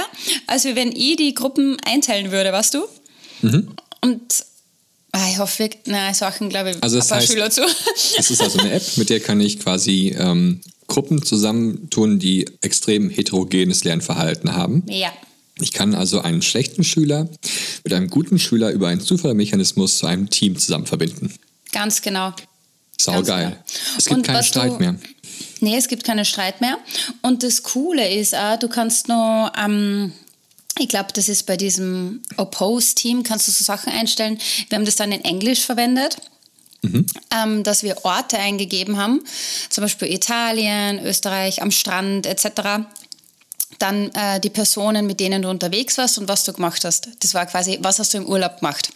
als wenn ich die Gruppen einteilen würde, weißt du? Mhm. Und ah, ich hoffe, na, Sachen, glaube ich, Also ein das paar heißt- Schüler zu. Das ist also eine App, mit der kann ich quasi ähm, Gruppen zusammentun, die extrem heterogenes Lernverhalten haben. ja. Ich kann also einen schlechten Schüler mit einem guten Schüler über einen Zufallmechanismus zu einem Team zusammen verbinden. Ganz genau. Saugeil. Es gibt Und keinen Streit du- mehr. Nee, es gibt keinen Streit mehr. Und das Coole ist auch, du kannst noch, ähm, ich glaube, das ist bei diesem Oppose-Team, kannst du so Sachen einstellen. Wir haben das dann in Englisch verwendet. Ähm, dass wir Orte eingegeben haben, zum Beispiel Italien, Österreich, am Strand etc. dann äh, die Personen, mit denen du unterwegs warst und was du gemacht hast. Das war quasi, was hast du im Urlaub gemacht.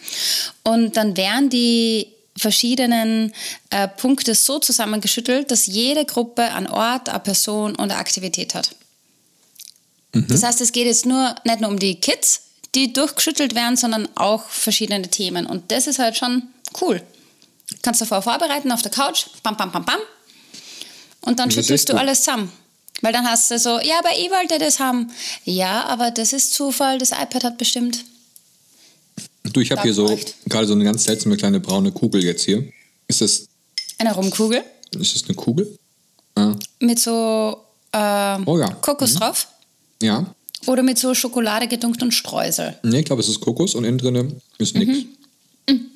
Und dann wären die verschiedenen äh, Punkte so zusammengeschüttelt, dass jede Gruppe einen Ort, eine Person und eine Aktivität hat. Mhm. Das heißt, es geht jetzt nur nicht nur um die Kids, die durchgeschüttelt werden, sondern auch verschiedene Themen. Und das ist halt schon cool. Kannst du davor vorbereiten auf der Couch, bam, bam, bam, bam. Und dann schüttelst du alles zusammen. Weil dann hast du so, ja, aber ich wollte das haben. Ja, aber das ist Zufall, das iPad hat bestimmt. Du, ich habe hier so gerade so eine ganz seltsame kleine braune Kugel jetzt hier. Ist das. Eine Rumkugel? Ist das eine Kugel? Ah. Mit so äh, oh, ja. Kokos mhm. drauf? Ja. Oder mit so Schokolade gedunkt und Streusel? Nee, ich glaube, es ist Kokos und innen drin ist nichts. Mhm. mhm.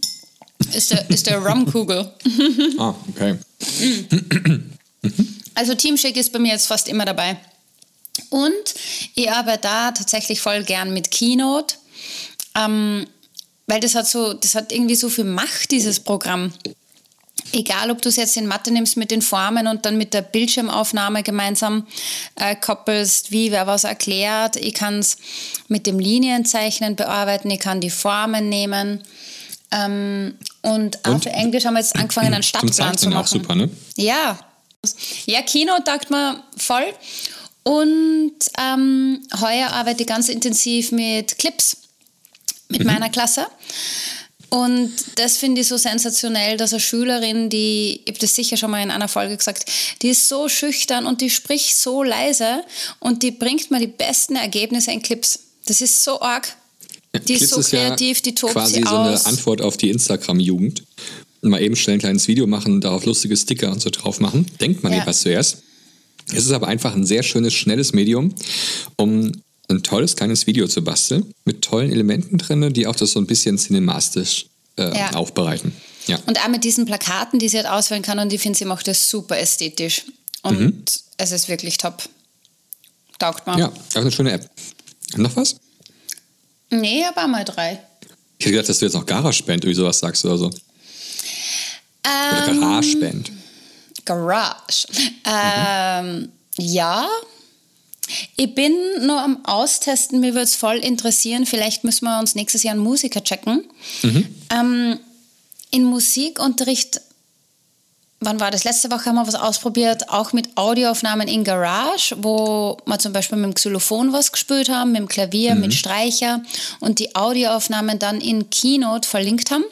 Ist der, ist der Rumkugel. ah, okay. Mhm. Also Teamshake ist bei mir jetzt fast immer dabei. Und ich arbeite da tatsächlich voll gern mit Keynote, ähm, weil das hat so, das hat irgendwie so viel Macht, dieses Programm. Egal, ob du es jetzt in Mathe nimmst mit den Formen und dann mit der Bildschirmaufnahme gemeinsam äh, koppelst, wie wer was erklärt. Ich kann es mit dem Linienzeichnen bearbeiten, ich kann die Formen nehmen. Ähm, und, und, auch für Englisch haben wir jetzt angefangen, einen Stadtplan zu machen. Auch super, ne? Ja, ja, Kino taugt mir voll. Und ähm, heuer arbeite ich ganz intensiv mit Clips mit mhm. meiner Klasse. Und das finde ich so sensationell, dass eine Schülerin, die, ich habe das sicher schon mal in einer Folge gesagt, die ist so schüchtern und die spricht so leise und die bringt mir die besten Ergebnisse in Clips. Das ist so arg. Die Clips ist so kreativ, ist ja die tobt quasi sie so eine Antwort auf die Instagram-Jugend mal eben schnell ein kleines Video machen, darauf lustige Sticker und so drauf machen. Denkt man ja. etwas zuerst. Es ist aber einfach ein sehr schönes, schnelles Medium, um ein tolles kleines Video zu basteln, mit tollen Elementen drin, die auch das so ein bisschen cinemastisch äh, ja. aufbereiten. Ja. Und auch mit diesen Plakaten, die sie halt auswählen kann, und ich finde, sie macht das super ästhetisch. Und mhm. es ist wirklich top. Taugt man. Ja, auch eine schöne App. Noch was? Nee, aber mal drei. Ich hätte gedacht, dass du jetzt noch GarageBand oder sowas sagst oder so. Oder ähm, GarageBand. Garage. Ähm, ja. Ich bin nur am Austesten, mir würde es voll interessieren. Vielleicht müssen wir uns nächstes Jahr einen Musiker checken. Mhm. Ähm, in Musikunterricht, wann war das? Letzte Woche haben wir was ausprobiert, auch mit Audioaufnahmen in Garage, wo wir zum Beispiel mit dem Xylophon was gespielt haben, mit dem Klavier, mhm. mit Streicher und die Audioaufnahmen dann in Keynote verlinkt haben.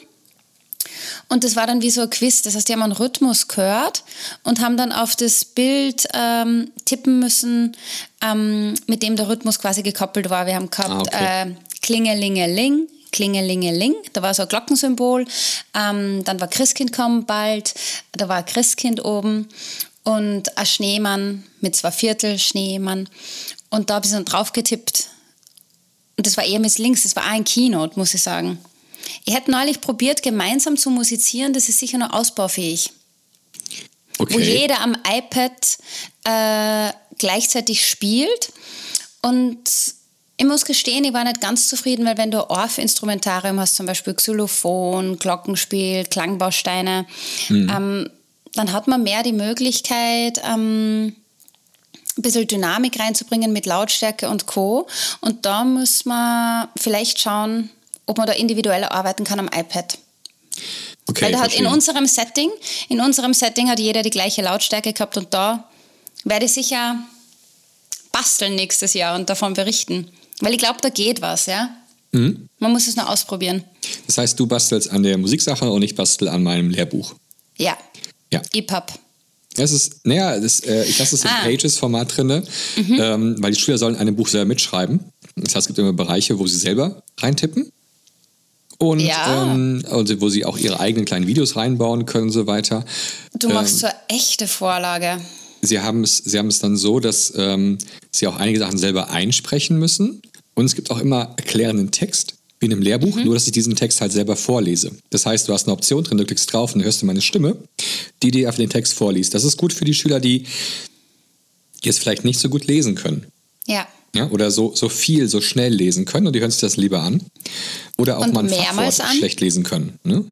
Und das war dann wie so ein Quiz. Das heißt, die haben einen Rhythmus gehört und haben dann auf das Bild ähm, tippen müssen, ähm, mit dem der Rhythmus quasi gekoppelt war. Wir haben gehabt ah, okay. äh, Klingelingeling, Klingelingeling, da war so ein Glockensymbol. Ähm, dann war Christkind kommen bald, da war Christkind oben und ein Schneemann mit zwei Viertel Schneemann. Und da habe ich dann drauf getippt. Und das war eher mit links, das war ein Keynote, muss ich sagen. Ich hätte neulich probiert, gemeinsam zu musizieren, das ist sicher noch ausbaufähig. Okay. Wo jeder am iPad äh, gleichzeitig spielt. Und ich muss gestehen, ich war nicht ganz zufrieden, weil wenn du Orff-Instrumentarium hast, zum Beispiel Xylophon, Glockenspiel, Klangbausteine, mhm. ähm, dann hat man mehr die Möglichkeit, ähm, ein bisschen Dynamik reinzubringen mit Lautstärke und Co. Und da muss man vielleicht schauen, ob man da individueller arbeiten kann am iPad. Okay, Weil da hat in unserem Setting, in unserem Setting hat jeder die gleiche Lautstärke gehabt und da werde ich sicher basteln nächstes Jahr und davon berichten. Weil ich glaube, da geht was, ja. Mhm. Man muss es nur ausprobieren. Das heißt, du bastelst an der Musiksache und ich bastel an meinem Lehrbuch. Ja. Ja. EPUB. Es ist, naja, das, äh, ich lasse es im ah. Pages-Format drin, mhm. ähm, weil die Schüler sollen an dem Buch selber mitschreiben. Das heißt, es gibt immer Bereiche, wo sie selber reintippen und ja. ähm, also wo sie auch ihre eigenen kleinen Videos reinbauen können und so weiter. Du machst ähm, so eine echte Vorlage. Sie haben es, sie haben es dann so, dass ähm, sie auch einige Sachen selber einsprechen müssen. Und es gibt auch immer erklärenden Text, wie in einem Lehrbuch, mhm. nur dass ich diesen Text halt selber vorlese. Das heißt, du hast eine Option drin, du klickst drauf und dann hörst du meine Stimme, die dir einfach den Text vorliest. Das ist gut für die Schüler, die jetzt vielleicht nicht so gut lesen können. Ja ja, oder so, so viel, so schnell lesen können und die hören sich das lieber an. Oder auch und mal ein Fachwort an? schlecht lesen können. Ne?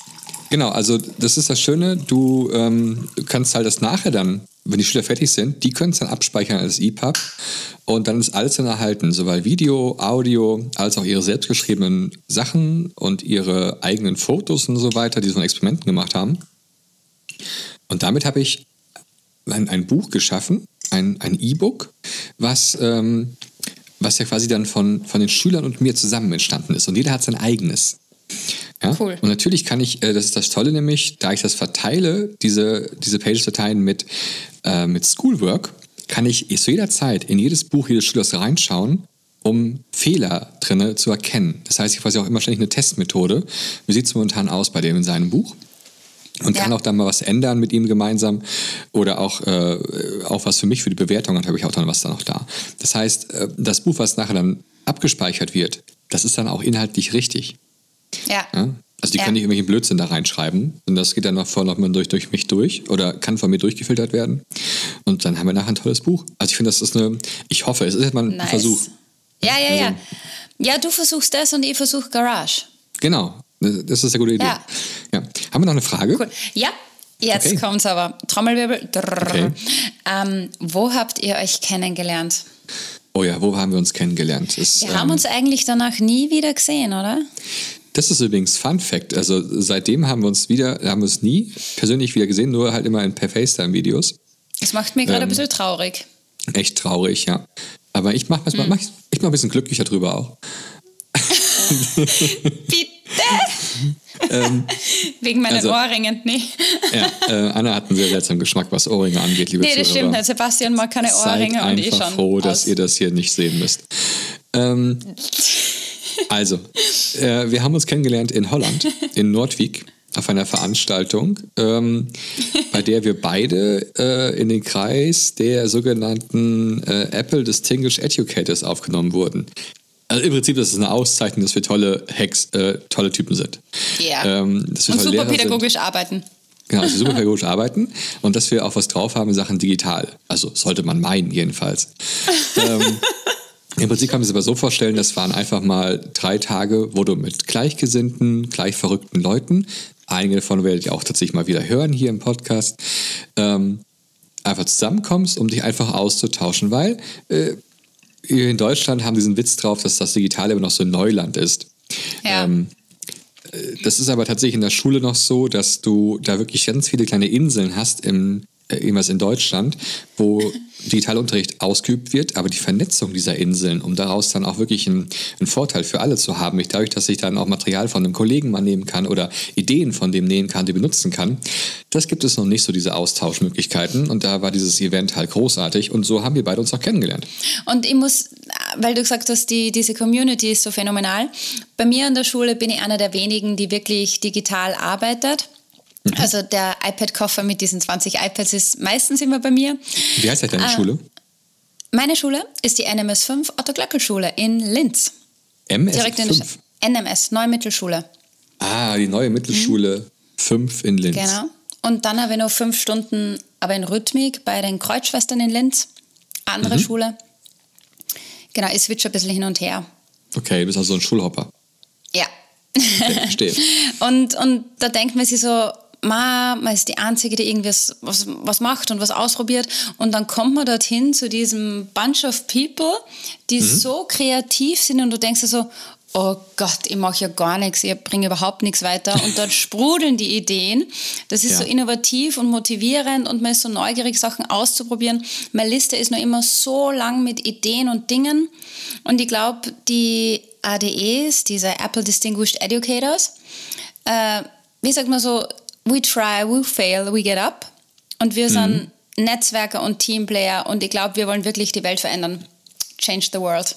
Genau, also das ist das Schöne, du ähm, kannst halt das nachher dann wenn die Schüler fertig sind, die können es dann abspeichern als EPUB und dann ist alles dann erhalten, sowohl Video, Audio, als auch ihre selbstgeschriebenen Sachen und ihre eigenen Fotos und so weiter, die sie von Experimenten gemacht haben. Und damit habe ich ein, ein, Buch geschaffen, ein E-Book, was, ähm, was ja quasi dann von, von den Schülern und mir zusammen entstanden ist. Und jeder hat sein eigenes. Ja? Cool. Und natürlich kann ich, äh, das ist das Tolle nämlich, da ich das verteile, diese, diese Pages-Dateien mit, äh, mit Schoolwork, kann ich zu jeder Zeit in jedes Buch jedes Schülers reinschauen, um Fehler drinne zu erkennen. Das heißt, ich quasi auch immer ständig eine Testmethode. Wie sieht es momentan aus bei dem in seinem Buch? Und ja. kann auch dann mal was ändern mit ihm gemeinsam oder auch, äh, auch was für mich für die Bewertung, dann habe ich auch dann was da noch da. Das heißt, äh, das Buch, was nachher dann abgespeichert wird, das ist dann auch inhaltlich richtig. Ja. ja? Also die ja. können nicht irgendwelchen Blödsinn da reinschreiben. Und das geht dann noch voll nochmal durch, durch mich durch oder kann von mir durchgefiltert werden. Und dann haben wir nachher ein tolles Buch. Also ich finde, das ist eine, ich hoffe, es ist jetzt mal ein nice. Versuch. Ja, ja, also, ja. Ja, du versuchst das und ich versuche Garage. Genau. Das ist eine gute Idee. Ja. ja. Haben wir noch eine Frage? Cool. Ja, jetzt okay. kommt's aber. Trommelwirbel. Okay. Ähm, wo habt ihr euch kennengelernt? Oh ja, wo haben wir uns kennengelernt? Das, wir ähm, haben uns eigentlich danach nie wieder gesehen, oder? Das ist übrigens Fun Fact. Also seitdem haben wir uns wieder, haben wir uns nie persönlich wieder gesehen, nur halt immer in per FaceTime-Videos. Das macht mir gerade ähm, ein bisschen traurig. Echt traurig, ja. Aber ich mache hm. mach, ich mach ein bisschen glücklicher drüber auch. Bitte! Ähm, Wegen meiner also, Ohrringe, nee. ja, äh, Anna hat einen sehr seltsamen Geschmack, was Ohrringe angeht, liebe Nee, das Zuhörer. stimmt nicht. Sebastian mag keine Ohrringe Seid und ich schon. froh, dass ihr das hier nicht sehen müsst. Ähm, also, äh, wir haben uns kennengelernt in Holland, in Nordwijk, auf einer Veranstaltung, ähm, bei der wir beide äh, in den Kreis der sogenannten äh, Apple Distinguished Educators aufgenommen wurden. Also im Prinzip, das ist eine Auszeichnung, dass wir tolle Hacks, äh, tolle Typen sind. Ja. Ähm, und super Lehrer pädagogisch sind. arbeiten. Genau, dass wir super pädagogisch arbeiten und dass wir auch was drauf haben in Sachen digital. Also sollte man meinen, jedenfalls. ähm, Im Prinzip kann man sich aber so vorstellen, das waren einfach mal drei Tage, wo du mit gleichgesinnten, gleich verrückten Leuten, einige davon werdet ihr auch tatsächlich mal wieder hören hier im Podcast, ähm, einfach zusammenkommst, um dich einfach auszutauschen, weil äh, in Deutschland haben diesen Witz drauf, dass das Digitale immer noch so Neuland ist. Ja. Ähm, äh, das ist aber tatsächlich in der Schule noch so, dass du da wirklich ganz viele kleine Inseln hast im irgendwas in Deutschland, wo Digitalunterricht ausgeübt wird, aber die Vernetzung dieser Inseln, um daraus dann auch wirklich einen, einen Vorteil für alle zu haben, dadurch, dass ich dann auch Material von einem Kollegen mal nehmen kann oder Ideen von dem nehmen kann, die benutzen kann, das gibt es noch nicht so, diese Austauschmöglichkeiten. Und da war dieses Event halt großartig und so haben wir beide uns auch kennengelernt. Und ich muss, weil du gesagt hast, die, diese Community ist so phänomenal. Bei mir an der Schule bin ich einer der wenigen, die wirklich digital arbeitet. Mhm. Also der iPad-Koffer mit diesen 20 iPads ist meistens immer bei mir. Wie heißt deine äh, Schule? Meine Schule ist die NMS 5 Otto Glöckel Schule in Linz. MS Direkt 5? in der NMS, Neue Mittelschule. Ah, die Neue Mittelschule mhm. 5 in Linz. Genau. Und dann habe ich noch fünf Stunden aber in Rhythmik bei den Kreuzschwestern in Linz. Andere mhm. Schule. Genau, ich switche ein bisschen hin und her. Okay, du bist also ein Schulhopper. Ja. Okay, verstehe. und, und da denkt man sich so, man, man ist die Einzige, die irgendwas was, was macht und was ausprobiert. Und dann kommt man dorthin zu diesem Bunch of People, die mhm. so kreativ sind und du denkst dir so, oh Gott, ich mache ja gar nichts, ich bringe überhaupt nichts weiter. Und dort sprudeln die Ideen. Das ist ja. so innovativ und motivierend und man ist so neugierig, Sachen auszuprobieren. Meine Liste ist noch immer so lang mit Ideen und Dingen. Und ich glaube, die ADEs, diese Apple Distinguished Educators, äh, wie sagt man so, we try, we fail, we get up. Und wir sind mhm. Netzwerker und Teamplayer und ich glaube, wir wollen wirklich die Welt verändern. Change the world.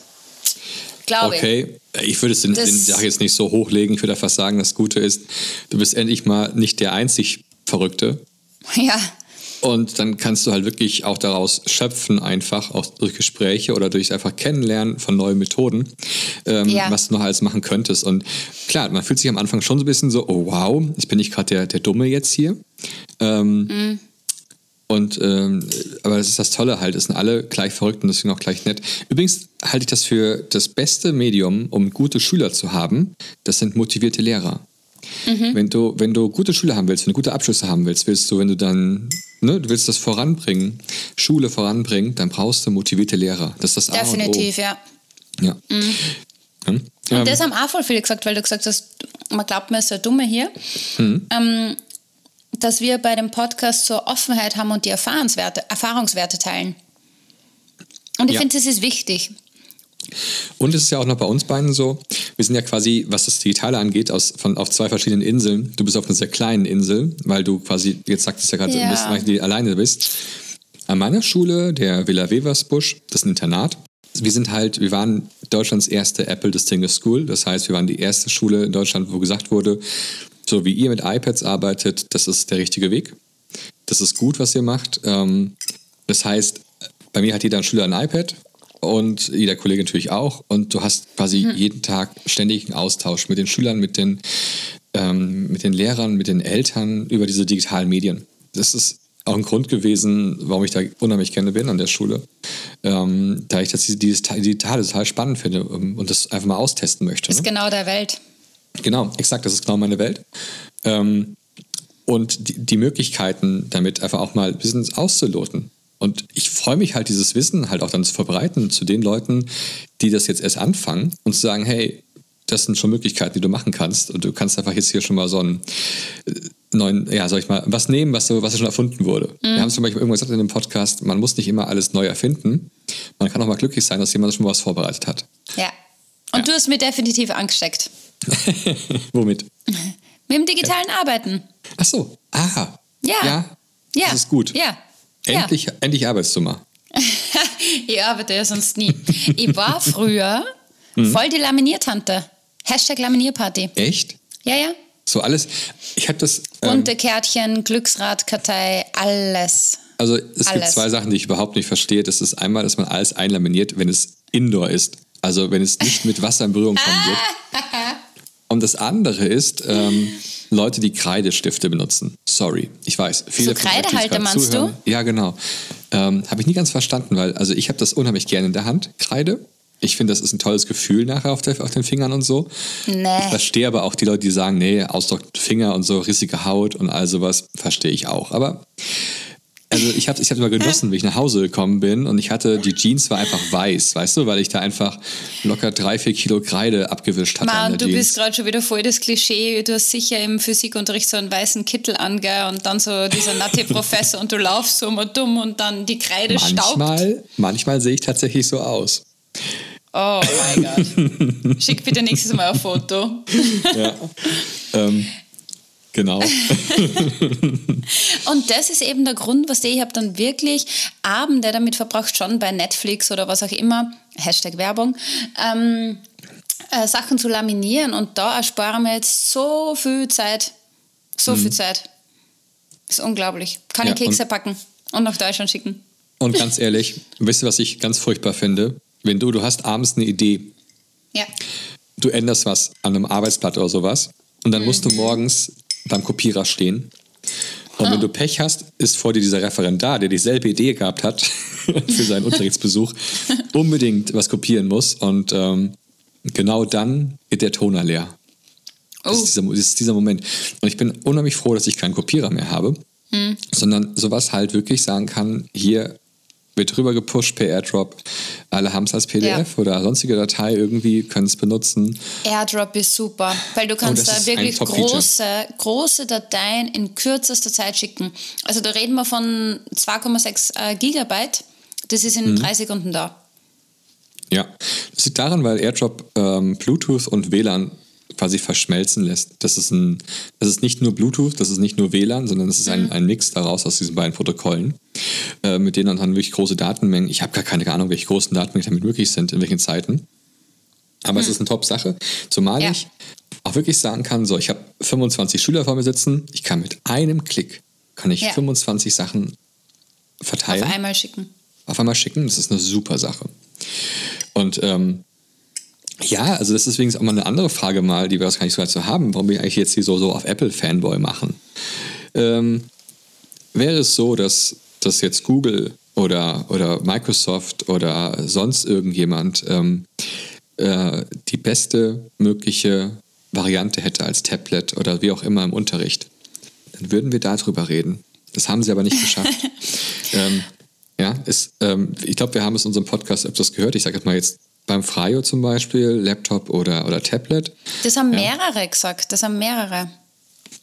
Glaube okay. ich. Ich würde es den, den Sache jetzt nicht so hochlegen. Ich würde einfach sagen, das Gute ist, du bist endlich mal nicht der einzig Verrückte. Ja. Und dann kannst du halt wirklich auch daraus schöpfen, einfach auch durch Gespräche oder durch einfach Kennenlernen von neuen Methoden, ähm, ja. was du noch alles machen könntest. Und klar, man fühlt sich am Anfang schon so ein bisschen so, oh wow, ich bin nicht gerade der, der Dumme jetzt hier. Ähm, mhm. Und ähm, aber das ist das Tolle halt, es sind alle gleich verrückt und deswegen auch gleich nett. Übrigens halte ich das für das beste Medium, um gute Schüler zu haben. Das sind motivierte Lehrer. Mhm. Wenn, du, wenn du gute Schule haben willst, wenn du gute Abschlüsse haben willst, willst du, wenn du dann, ne, du willst das voranbringen, Schule voranbringen, dann brauchst du motivierte Lehrer. Das ist das Definitiv, A und O. ja. Mhm. ja. Und ähm, das haben auch voll viele gesagt, weil du gesagt hast, man glaubt mir, ist so dumme hier. Mhm. Ähm, dass wir bei dem Podcast so Offenheit haben und die Erfahrungswerte, Erfahrungswerte teilen. Und ich ja. finde, das ist wichtig. Und es ist ja auch noch bei uns beiden so, wir sind ja quasi, was das Digitale angeht, aus, von, auf zwei verschiedenen Inseln. Du bist auf einer sehr kleinen Insel, weil du quasi, jetzt sagtest du ja gerade, ja. du alleine bist. An meiner Schule, der Villa Weversbusch, das ist ein Internat. Wir sind halt, wir waren Deutschlands erste Apple Distinguished School. Das heißt, wir waren die erste Schule in Deutschland, wo gesagt wurde, so wie ihr mit iPads arbeitet, das ist der richtige Weg. Das ist gut, was ihr macht. Ähm, das heißt, bei mir hat jeder Schüler ein iPad und jeder Kollege natürlich auch. Und du hast quasi mhm. jeden Tag ständigen Austausch mit den Schülern, mit den, ähm, mit den Lehrern, mit den Eltern über diese digitalen Medien. Das ist auch ein Grund gewesen, warum ich da unheimlich gerne bin an der Schule. Ähm, da ich das dieses Digitale total spannend finde ähm, und das einfach mal austesten möchte. Das ist ne? genau der Welt. Genau, exakt, das ist genau meine Welt. Ähm, und die, die, Möglichkeiten damit einfach auch mal ein bisschen auszuloten. Und ich freue mich halt, dieses Wissen halt auch dann zu verbreiten zu den Leuten, die das jetzt erst anfangen und zu sagen, hey, das sind schon Möglichkeiten, die du machen kannst. Und du kannst einfach jetzt hier schon mal so einen äh, neuen, ja, sag ich mal, was nehmen, was, so, was schon erfunden wurde. Mhm. Wir haben zum Beispiel irgendwann gesagt in dem Podcast, man muss nicht immer alles neu erfinden. Man kann auch mal glücklich sein, dass jemand schon mal was vorbereitet hat. Ja. Und ja. du hast mir definitiv angesteckt. Womit? Mit dem digitalen ja. Arbeiten. Ach so. Ah. Ja. Ja. ja. Das ist gut. Ja. Endlich, ja. endlich Arbeitszimmer. ich arbeite ja sonst nie. ich war früher mhm. voll die Laminiertante. Hashtag Laminierparty. Echt? Ja, ja. So alles. Ich habe das. Ähm, Bunte Kärtchen, Glücksradkartei, alles. Also es alles. gibt zwei Sachen, die ich überhaupt nicht verstehe. Das ist einmal, dass man alles einlaminiert, wenn es Indoor ist. Also wenn es nicht mit Wasser in Berührung kommen wird. Und das andere ist, ähm, Leute, die Kreidestifte benutzen. Sorry, ich weiß. Viele so Kreidehalter meinst zuhören. du? Ja, genau. Ähm, habe ich nie ganz verstanden, weil also ich habe das unheimlich gerne in der Hand, Kreide. Ich finde, das ist ein tolles Gefühl nachher auf, der, auf den Fingern und so. Nee. Ich verstehe aber auch die Leute, die sagen, nee, Ausdruck Finger und so, rissige Haut und all sowas, verstehe ich auch. Aber also ich habe ich hab immer genossen, wie ich nach Hause gekommen bin und ich hatte, die Jeans war einfach weiß, weißt du, weil ich da einfach locker drei, vier Kilo Kreide abgewischt hatte. Mann, du Jeans. bist gerade schon wieder voll das Klischee, du hast sicher im Physikunterricht so einen weißen Kittel ange und dann so dieser natte Professor und du laufst so immer dumm und dann die Kreide manchmal, staubt. Manchmal sehe ich tatsächlich so aus. Oh mein Gott. Schick bitte nächstes Mal ein Foto. ja. Ähm, Genau. und das ist eben der Grund, was ich habe dann wirklich Abende damit verbracht, schon bei Netflix oder was auch immer, Hashtag Werbung, ähm, äh, Sachen zu laminieren und da ersparen wir jetzt so viel Zeit. So mhm. viel Zeit. ist unglaublich. Kann ja, ich Kekse und, packen und nach Deutschland schicken. Und ganz ehrlich, wisst ihr, was ich ganz furchtbar finde? Wenn du, du hast abends eine Idee. Ja. Du änderst was an einem Arbeitsblatt oder sowas und dann musst du mhm. morgens beim Kopierer stehen. Und ah. wenn du Pech hast, ist vor dir dieser Referendar, der dieselbe Idee gehabt hat für seinen Unterrichtsbesuch, unbedingt was kopieren muss. Und ähm, genau dann geht der Toner leer. Oh. Das, ist dieser, das ist dieser Moment. Und ich bin unheimlich froh, dass ich keinen Kopierer mehr habe, hm. sondern sowas halt wirklich sagen kann, hier wird rüber gepusht per Airdrop. Alle haben es als PDF ja. oder sonstige Datei irgendwie, können es benutzen. Airdrop ist super, weil du kannst oh, da wirklich große, große Dateien in kürzester Zeit schicken. Also da reden wir von 2,6 äh, Gigabyte. Das ist in mhm. drei Sekunden da. Ja, das liegt daran, weil Airdrop ähm, Bluetooth und WLAN quasi verschmelzen lässt. Das ist, ein, das ist nicht nur Bluetooth, das ist nicht nur WLAN, sondern das ist ein, mhm. ein Mix daraus aus diesen beiden Protokollen, äh, mit denen dann wirklich große Datenmengen, ich habe gar keine Ahnung, welche großen Datenmengen damit möglich sind, in welchen Zeiten. Aber mhm. es ist eine Top-Sache, zumal ja. ich auch wirklich sagen kann, so, ich habe 25 Schüler vor mir sitzen, ich kann mit einem Klick, kann ich ja. 25 Sachen verteilen. Auf einmal schicken. Auf einmal schicken, das ist eine super Sache. Und ähm, ja, also das ist übrigens auch mal eine andere Frage mal, die wir wahrscheinlich so dazu haben, warum wir eigentlich jetzt hier so, so auf Apple-Fanboy machen. Ähm, wäre es so, dass, dass jetzt Google oder, oder Microsoft oder sonst irgendjemand ähm, äh, die beste mögliche Variante hätte als Tablet oder wie auch immer im Unterricht, dann würden wir darüber reden. Das haben sie aber nicht geschafft. ähm, ja, ist, ähm, ich glaube, wir haben es in unserem Podcast öfters gehört. Ich sage jetzt mal jetzt beim Frayo zum Beispiel, Laptop oder, oder Tablet. Das haben mehrere gesagt. Das haben mehrere.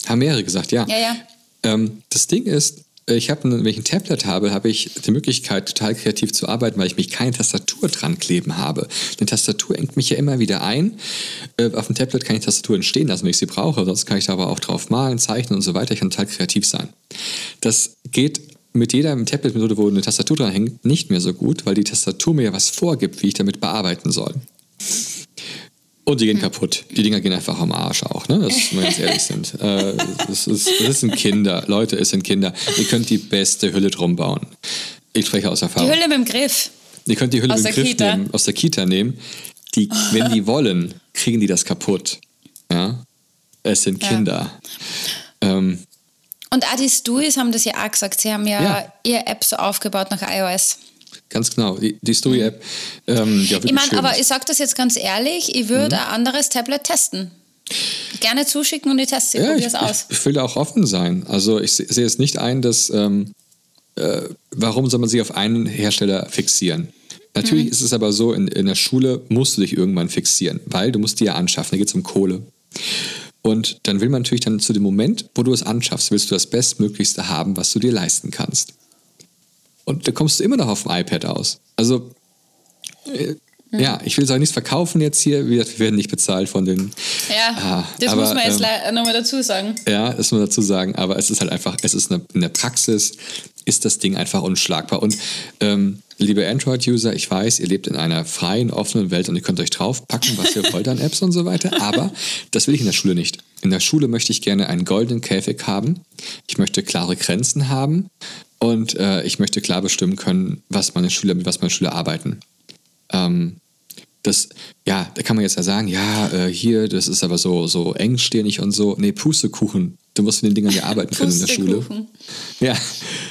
Haben mehrere gesagt, ja. Ja, ja. Ähm, das Ding ist, ich habe, wenn ich ein Tablet habe, habe ich die Möglichkeit, total kreativ zu arbeiten, weil ich mich keine Tastatur dran kleben habe. Eine Tastatur engt mich ja immer wieder ein. Äh, auf dem Tablet kann ich Tastaturen stehen lassen, wenn ich sie brauche. Sonst kann ich da aber auch drauf malen, zeichnen und so weiter. Ich kann total kreativ sein. Das geht mit jeder Tablet-Methode, wo eine Tastatur dran hängt, nicht mehr so gut, weil die Tastatur mir ja was vorgibt, wie ich damit bearbeiten soll. Und die gehen hm. kaputt. Die Dinger gehen einfach am Arsch auch, ne? Das, wenn wir ganz ehrlich sind. Äh, das, ist, das sind Kinder. Leute, es sind Kinder. Ihr könnt die beste Hülle drum bauen. Ich spreche aus Erfahrung. Die Hülle mit dem Griff. Ihr könnt die Hülle aus mit dem Griff Kita. nehmen, aus der Kita nehmen. Die, wenn die wollen, kriegen die das kaputt. Ja? Es sind Kinder. Ja. Ähm, und auch die Stuis haben das ja auch gesagt. Sie haben ja, ja. ihre App so aufgebaut nach iOS. Ganz genau, die, die Story-App. Ähm, ich meine, aber ich sage das jetzt ganz ehrlich, ich würde mhm. ein anderes Tablet testen. Gerne zuschicken und ich teste ja, probiere es aus. Ich, ich will auch offen sein. Also ich sehe es nicht ein, dass ähm, äh, warum soll man sich auf einen Hersteller fixieren? Natürlich mhm. ist es aber so, in, in der Schule musst du dich irgendwann fixieren, weil du musst die ja anschaffen, da geht es um Kohle. Und dann will man natürlich dann zu dem Moment, wo du es anschaffst, willst du das Bestmöglichste haben, was du dir leisten kannst. Und da kommst du immer noch auf dem iPad aus. Also, äh, mhm. ja, ich will sagen, nichts verkaufen jetzt hier. Wir werden nicht bezahlt von den. Ja, ah, das aber, muss man jetzt ähm, nochmal dazu sagen. Ja, das muss man dazu sagen. Aber es ist halt einfach, es ist eine, in der Praxis ist das Ding einfach unschlagbar. Und ähm, liebe Android-User, ich weiß, ihr lebt in einer freien, offenen Welt und ihr könnt euch draufpacken, was ihr wollt an Apps und so weiter. Aber das will ich in der Schule nicht. In der Schule möchte ich gerne einen goldenen Käfig haben. Ich möchte klare Grenzen haben. Und äh, ich möchte klar bestimmen können, was meine Schüler, mit was meine Schüler arbeiten. Ähm, das, ja, da kann man jetzt ja sagen, ja, äh, hier, das ist aber so, so engstirnig und so. Nee, Pustekuchen. Du musst mit den Dingern ja arbeiten können in der Schule. Ja.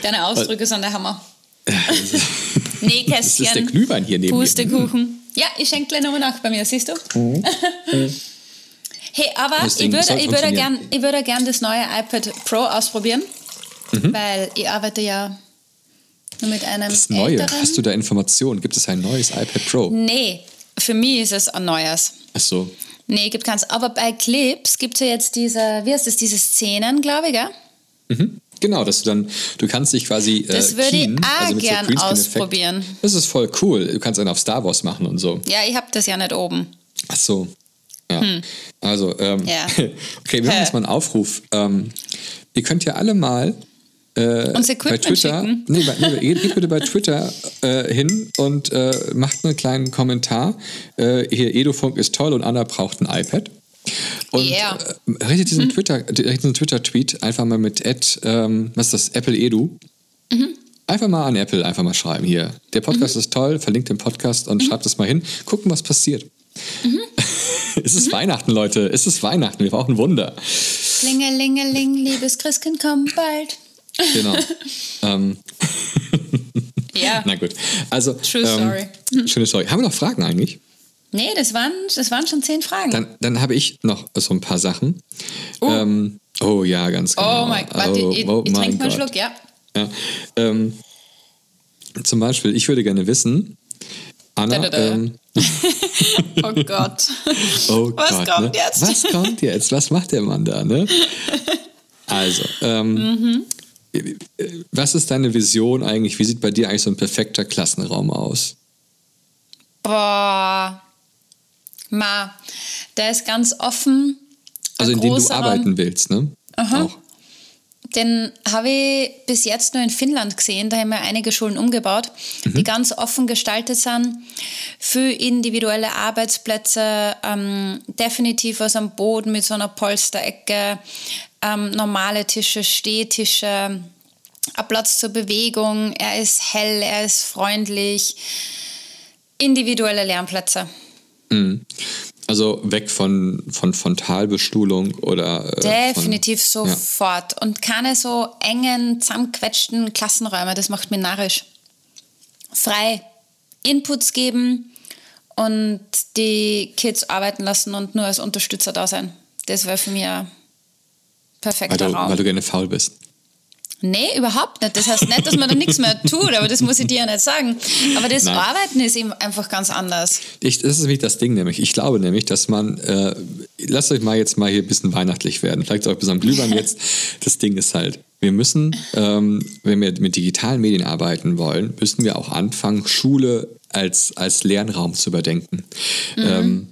Deine Ausdrücke sind der Hammer. nee, Kästchen. Das ist der Glühwein hier neben Pustekuchen. Ja, ich schenke gleich nochmal nach bei mir, siehst du? Mhm. hey, aber ich würde, ich, würde gern, ich würde gern das neue iPad Pro ausprobieren. Mhm. Weil ich arbeite ja nur mit einem. Das Neue, älteren. hast du da Informationen? Gibt es ein neues iPad Pro? Nee, für mich ist es ein neues. Ach so. Nee, gibt keins. Aber bei Clips gibt es ja jetzt diese, wie heißt das, diese Szenen, glaube ich, gell? Mhm. Genau, dass du dann, du kannst dich quasi. Äh, das würde ich auch also gern ausprobieren. Das ist voll cool. Du kannst einen auf Star Wars machen und so. Ja, ich habe das ja nicht oben. Ach so. Ja. Hm. Also, ähm, ja. okay, wir machen jetzt mal einen Aufruf. Ähm, ihr könnt ja alle mal äh, Uns Equipment bei Twitter, schicken. Nee, nee, geht, bitte bei Twitter äh, hin und äh, macht einen kleinen Kommentar. Äh, hier, Edufunk ist toll und Anna braucht ein iPad. Und yeah. äh, richtet diesen mhm. Twitter, diesen Twitter-Tweet einfach mal mit Ad, ähm, was ist das, Apple Edu. Mhm. Einfach mal an Apple einfach mal schreiben hier. Der Podcast mhm. ist toll, verlinkt den Podcast und mhm. schreibt es mal hin. Gucken, was passiert. Mhm. es ist Weihnachten, Leute. Es ist Weihnachten. Wir brauchen Wunder. Klingelingeling, liebes Christkind, komm bald. Genau. ähm. Ja. Na gut. Also, True ähm, Story. Schöne Story. Haben wir noch Fragen eigentlich? Nee, das waren, das waren schon zehn Fragen. Dann, dann habe ich noch so ein paar Sachen. Oh, ähm, oh ja, ganz genau. Oh mein Gott, oh, ich, oh trinke mal einen Schluck, ja. ja ähm, zum Beispiel, ich würde gerne wissen, Anna. Da, da, da. Ähm, oh Gott. Oh Was Gott, kommt ne? jetzt? Was kommt jetzt? Was macht der Mann da, ne? Also, ähm, mhm. Was ist deine Vision eigentlich? Wie sieht bei dir eigentlich so ein perfekter Klassenraum aus? Boah, ma, der ist ganz offen. Also in dem du arbeiten willst, ne? Aha. Auch. Den habe ich bis jetzt nur in Finnland gesehen. Da haben wir einige Schulen umgebaut, mhm. die ganz offen gestaltet sind für individuelle Arbeitsplätze. Ähm, definitiv was am Boden mit so einer Polsterecke, ähm, normale Tische, Stehtische, ein Platz zur Bewegung. Er ist hell, er ist freundlich. Individuelle Lernplätze. Mhm. Also weg von, von Frontalbestuhlung oder. Äh, Definitiv von, sofort. Ja. Und keine so engen, zusammenquetschten Klassenräume, das macht mir narrisch. Frei Inputs geben und die Kids arbeiten lassen und nur als Unterstützer da sein. Das wäre für mich ein Weil perfekter du, Raum. weil du gerne faul bist. Nee, überhaupt nicht. Das heißt nicht, dass man da nichts mehr tut, aber das muss ich dir ja nicht sagen. Aber das Nein. Arbeiten ist eben einfach ganz anders. Ich, das ist nämlich das Ding, nämlich. Ich glaube nämlich, dass man, äh, lasst euch mal jetzt mal hier ein bisschen weihnachtlich werden. Vielleicht auch bis am Glühwein jetzt. Das Ding ist halt, wir müssen, ähm, wenn wir mit digitalen Medien arbeiten wollen, müssen wir auch anfangen, Schule als, als Lernraum zu überdenken. Ähm,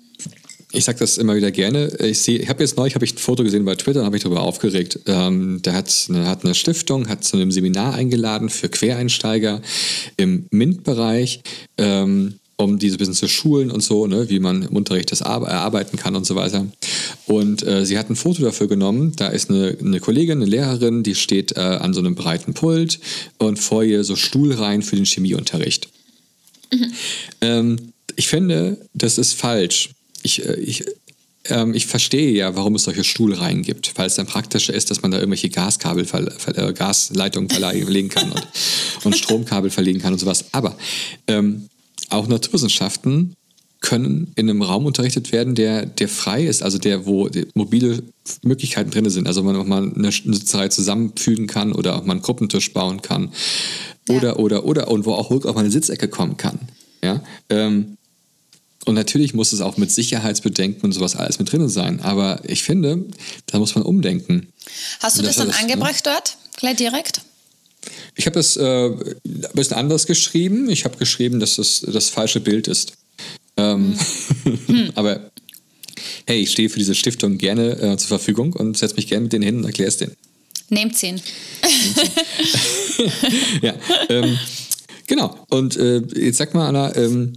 ich sage das immer wieder gerne. Ich, ich habe jetzt neulich hab ich ein Foto gesehen bei Twitter und habe mich darüber aufgeregt. Ähm, der hat eine, hat eine Stiftung, hat zu einem Seminar eingeladen für Quereinsteiger im MINT-Bereich, ähm, um diese ein bisschen zu schulen und so, ne, wie man im Unterricht das ar- erarbeiten kann und so weiter. Und äh, sie hat ein Foto dafür genommen. Da ist eine, eine Kollegin, eine Lehrerin, die steht äh, an so einem breiten Pult und vor ihr so Stuhlreihen für den Chemieunterricht. Ähm, ich finde, das ist falsch. Ich, äh, ich, ähm, ich verstehe ja, warum es solche Stuhlreihen gibt, weil es dann praktischer ist, dass man da irgendwelche Gaskabel, verle- ver- äh, Gasleitungen verlegen kann und, und Stromkabel verlegen kann und sowas. Aber ähm, auch Naturwissenschaften können in einem Raum unterrichtet werden, der, der frei ist, also der, wo mobile Möglichkeiten drin sind. Also man auch mal eine Sitzerei zusammenfügen kann oder auch mal einen Gruppentisch bauen kann. Oder, Ja. oder, oder. Und wo auch ruhig auch mal eine Sitzecke kommen kann. Ja. Ähm, und natürlich muss es auch mit Sicherheitsbedenken und sowas alles mit drin sein. Aber ich finde, da muss man umdenken. Hast du das das dann alles, ne? angebracht dort? Gleich direkt? Ich habe das äh, ein bisschen anders geschrieben. Ich habe geschrieben, dass das das falsche Bild ist. Ähm, aber hey, ich stehe für diese Stiftung gerne äh, zur Verfügung und setze mich gerne mit denen hin und erkläre es denen. Nehmt ihn. ja, ähm, genau. Und äh, jetzt sag mal, Anna, ähm,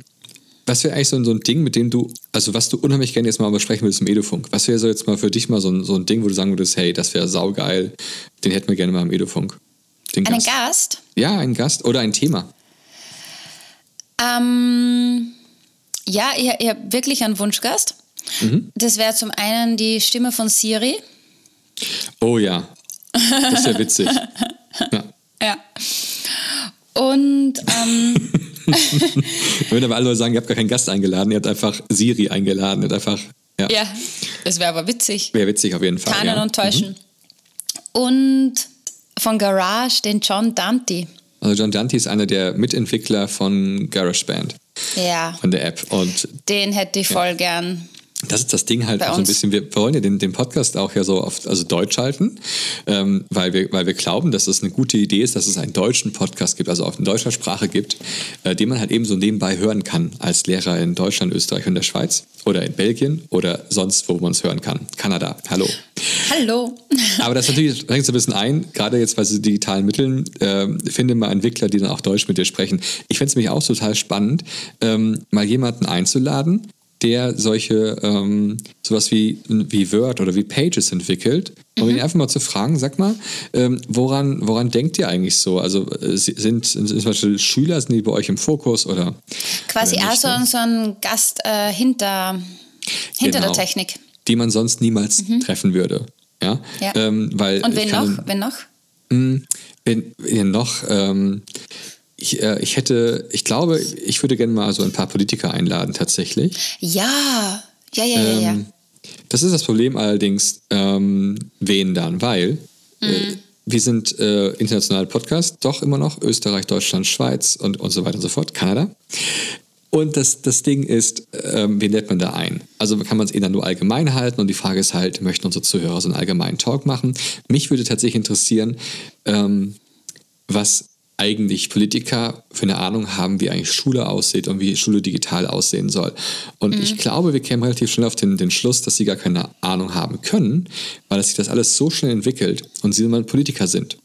was wäre eigentlich so, ein- so ein Ding, mit dem du, also was du unheimlich gerne jetzt mal besprechen willst im Edufunk? Was wäre so jetzt mal für dich mal so ein, so ein Ding, wo du sagen würdest, hey, das wäre saugeil, den hätten wir gerne mal im Edufunk? Den Einen Gast. Gast? Ja, ein Gast oder ein Thema. Ähm, ja, ich, ich habe wirklich einen Wunschgast. Mhm. Das wäre zum einen die Stimme von Siri. Oh ja, das wäre witzig. Ja. Ja. Und ähm, Wenn aber alle Leute sagen, ihr habt gar keinen Gast eingeladen, ihr habt einfach Siri eingeladen, ihr habt einfach, ja, ja, das wäre aber witzig. wäre witzig auf jeden Fall. Tarnen ja. und täuschen. Und von Garage den John Dante. Also John Dante ist einer der Mitentwickler von GarageBand, Ja, von der App. Und den hätte ich voll gern. Das ist das Ding halt Bei auch so ein bisschen, wir wollen ja den, den Podcast auch ja so auf also deutsch halten, ähm, weil, wir, weil wir glauben, dass es eine gute Idee ist, dass es einen deutschen Podcast gibt, also auf in deutscher Sprache gibt, äh, den man halt eben so nebenbei hören kann als Lehrer in Deutschland, Österreich und der Schweiz oder in Belgien oder sonst, wo man es hören kann. Kanada, hallo. Hallo. Aber das natürlich schränkt so ein bisschen ein, gerade jetzt bei so digitalen Mitteln, ähm, finde mal Entwickler, die dann auch Deutsch mit dir sprechen. Ich fände es nämlich auch total spannend, ähm, mal jemanden einzuladen, der solche, ähm, sowas wie, wie Word oder wie Pages entwickelt, um ihn einfach mal zu fragen, sag mal, ähm, woran, woran denkt ihr eigentlich so? Also äh, sind, sind zum Beispiel Schüler, sind die bei euch im Fokus oder? Quasi oder auch nicht, so, ne? so ein Gast äh, hinter, hinter Genau. der Technik. Die man sonst niemals treffen würde. Ja, Ja. Ähm, weil Und wen kann- noch? Wen noch? Hm, Wen, wen noch? Ähm, ich, äh, ich hätte, ich glaube, ich würde gerne mal so ein paar Politiker einladen, tatsächlich. Ja, ja, ja, ja, ja. Ähm, das ist das Problem allerdings, ähm, wen dann? Weil Mhm. äh, wir sind äh, internationale Podcast, doch immer noch Österreich, Deutschland, Schweiz und, und so weiter und so fort, Kanada. Und das, das Ding ist, ähm, wen lädt man da ein? Also kann man es eher dann nur allgemein halten und die Frage ist halt, möchten unsere Zuhörer so einen allgemeinen Talk machen? Mich würde tatsächlich interessieren, ähm, was eigentlich Politiker für eine Ahnung haben, wie eigentlich Schule aussieht und wie Schule digital aussehen soll. Und ich glaube, wir kämen relativ schnell auf den, den Schluss, dass sie gar keine Ahnung haben können, weil sich das alles so schnell entwickelt und sie immer Politiker sind.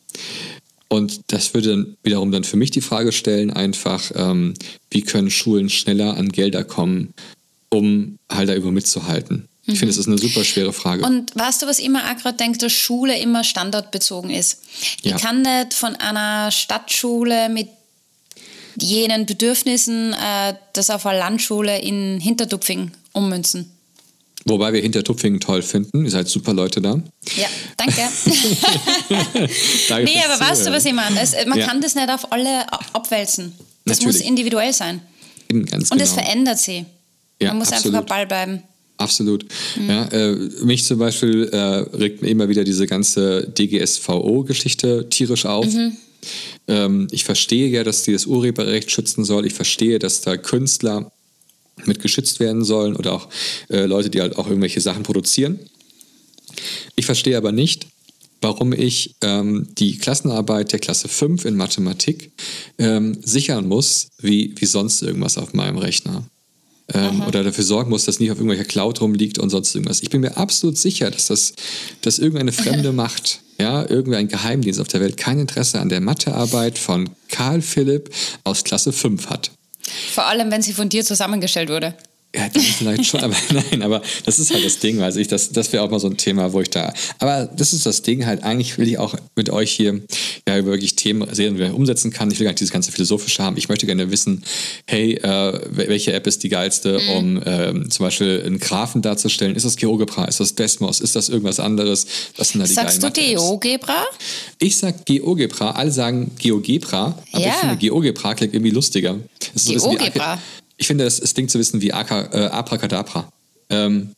Und das würde dann wiederum dann für mich die Frage stellen, einfach, ähm, wie können Schulen schneller an Gelder kommen, um halt da über mitzuhalten. Ich finde, das ist eine super schwere Frage. Und weißt du, was ich immer auch gerade denke, dass Schule immer standortbezogen ist. Ja. Ich kann nicht von einer Stadtschule mit jenen Bedürfnissen äh, das auf eine Landschule in Hintertupfing ummünzen. Wobei wir Hintertupfingen toll finden. Ihr seid super Leute da. Ja, danke. Danke nee, aber weißt du, was ich meine? Es, man Ja. kann das nicht auf alle abwälzen. Das Natürlich. muss individuell sein. Eben, Ganz Und genau. es verändert sich. Ja, man muss absolut. einfach am Ball bleiben. Absolut. Mhm. Ja, äh, mich zum Beispiel äh, regt immer wieder diese ganze DGSVO-Geschichte tierisch auf. Mhm. Ähm, ich verstehe ja, dass die das Urheberrecht schützen soll. Ich verstehe, dass da Künstler mit geschützt werden sollen oder auch äh, Leute, die halt auch irgendwelche Sachen produzieren. Ich verstehe aber nicht, warum ich ähm, die Klassenarbeit der Klasse 5 in Mathematik ähm, sichern muss, wie, wie sonst irgendwas auf meinem Rechner ähm, oder dafür sorgen muss, dass nicht auf irgendwelcher Cloud rumliegt und sonst irgendwas. Ich bin mir absolut sicher, dass das dass irgendeine fremde Macht, ja, irgendein Geheimdienst auf der Welt kein Interesse an der Mathearbeit von Karl Philipp aus Klasse 5 hat. Vor allem, wenn sie von dir zusammengestellt wurde. Ja, das vielleicht schon, aber nein, aber das ist halt das Ding, also ich, das, das wäre auch mal so ein Thema, wo ich da, aber das ist das Ding halt, eigentlich will ich auch mit euch hier ja wirklich Themen sehen, wie ich umsetzen kann. Ich will gar nicht dieses ganze Philosophische haben. Ich möchte gerne wissen, hey, äh, welche App ist die geilste, mhm. um ähm, zum Beispiel einen Graphen darzustellen? Ist das GeoGebra? Ist das Desmos? Ist das irgendwas anderes? Was sind da die Sagst du GeoGebra? Ich sag GeoGebra, alle sagen GeoGebra, aber ja. ich finde GeoGebra klingt irgendwie lustiger. GeoGebra? Ich finde, es, es klingt zu wissen wie Aka, äh, Abracadabra. Ähm.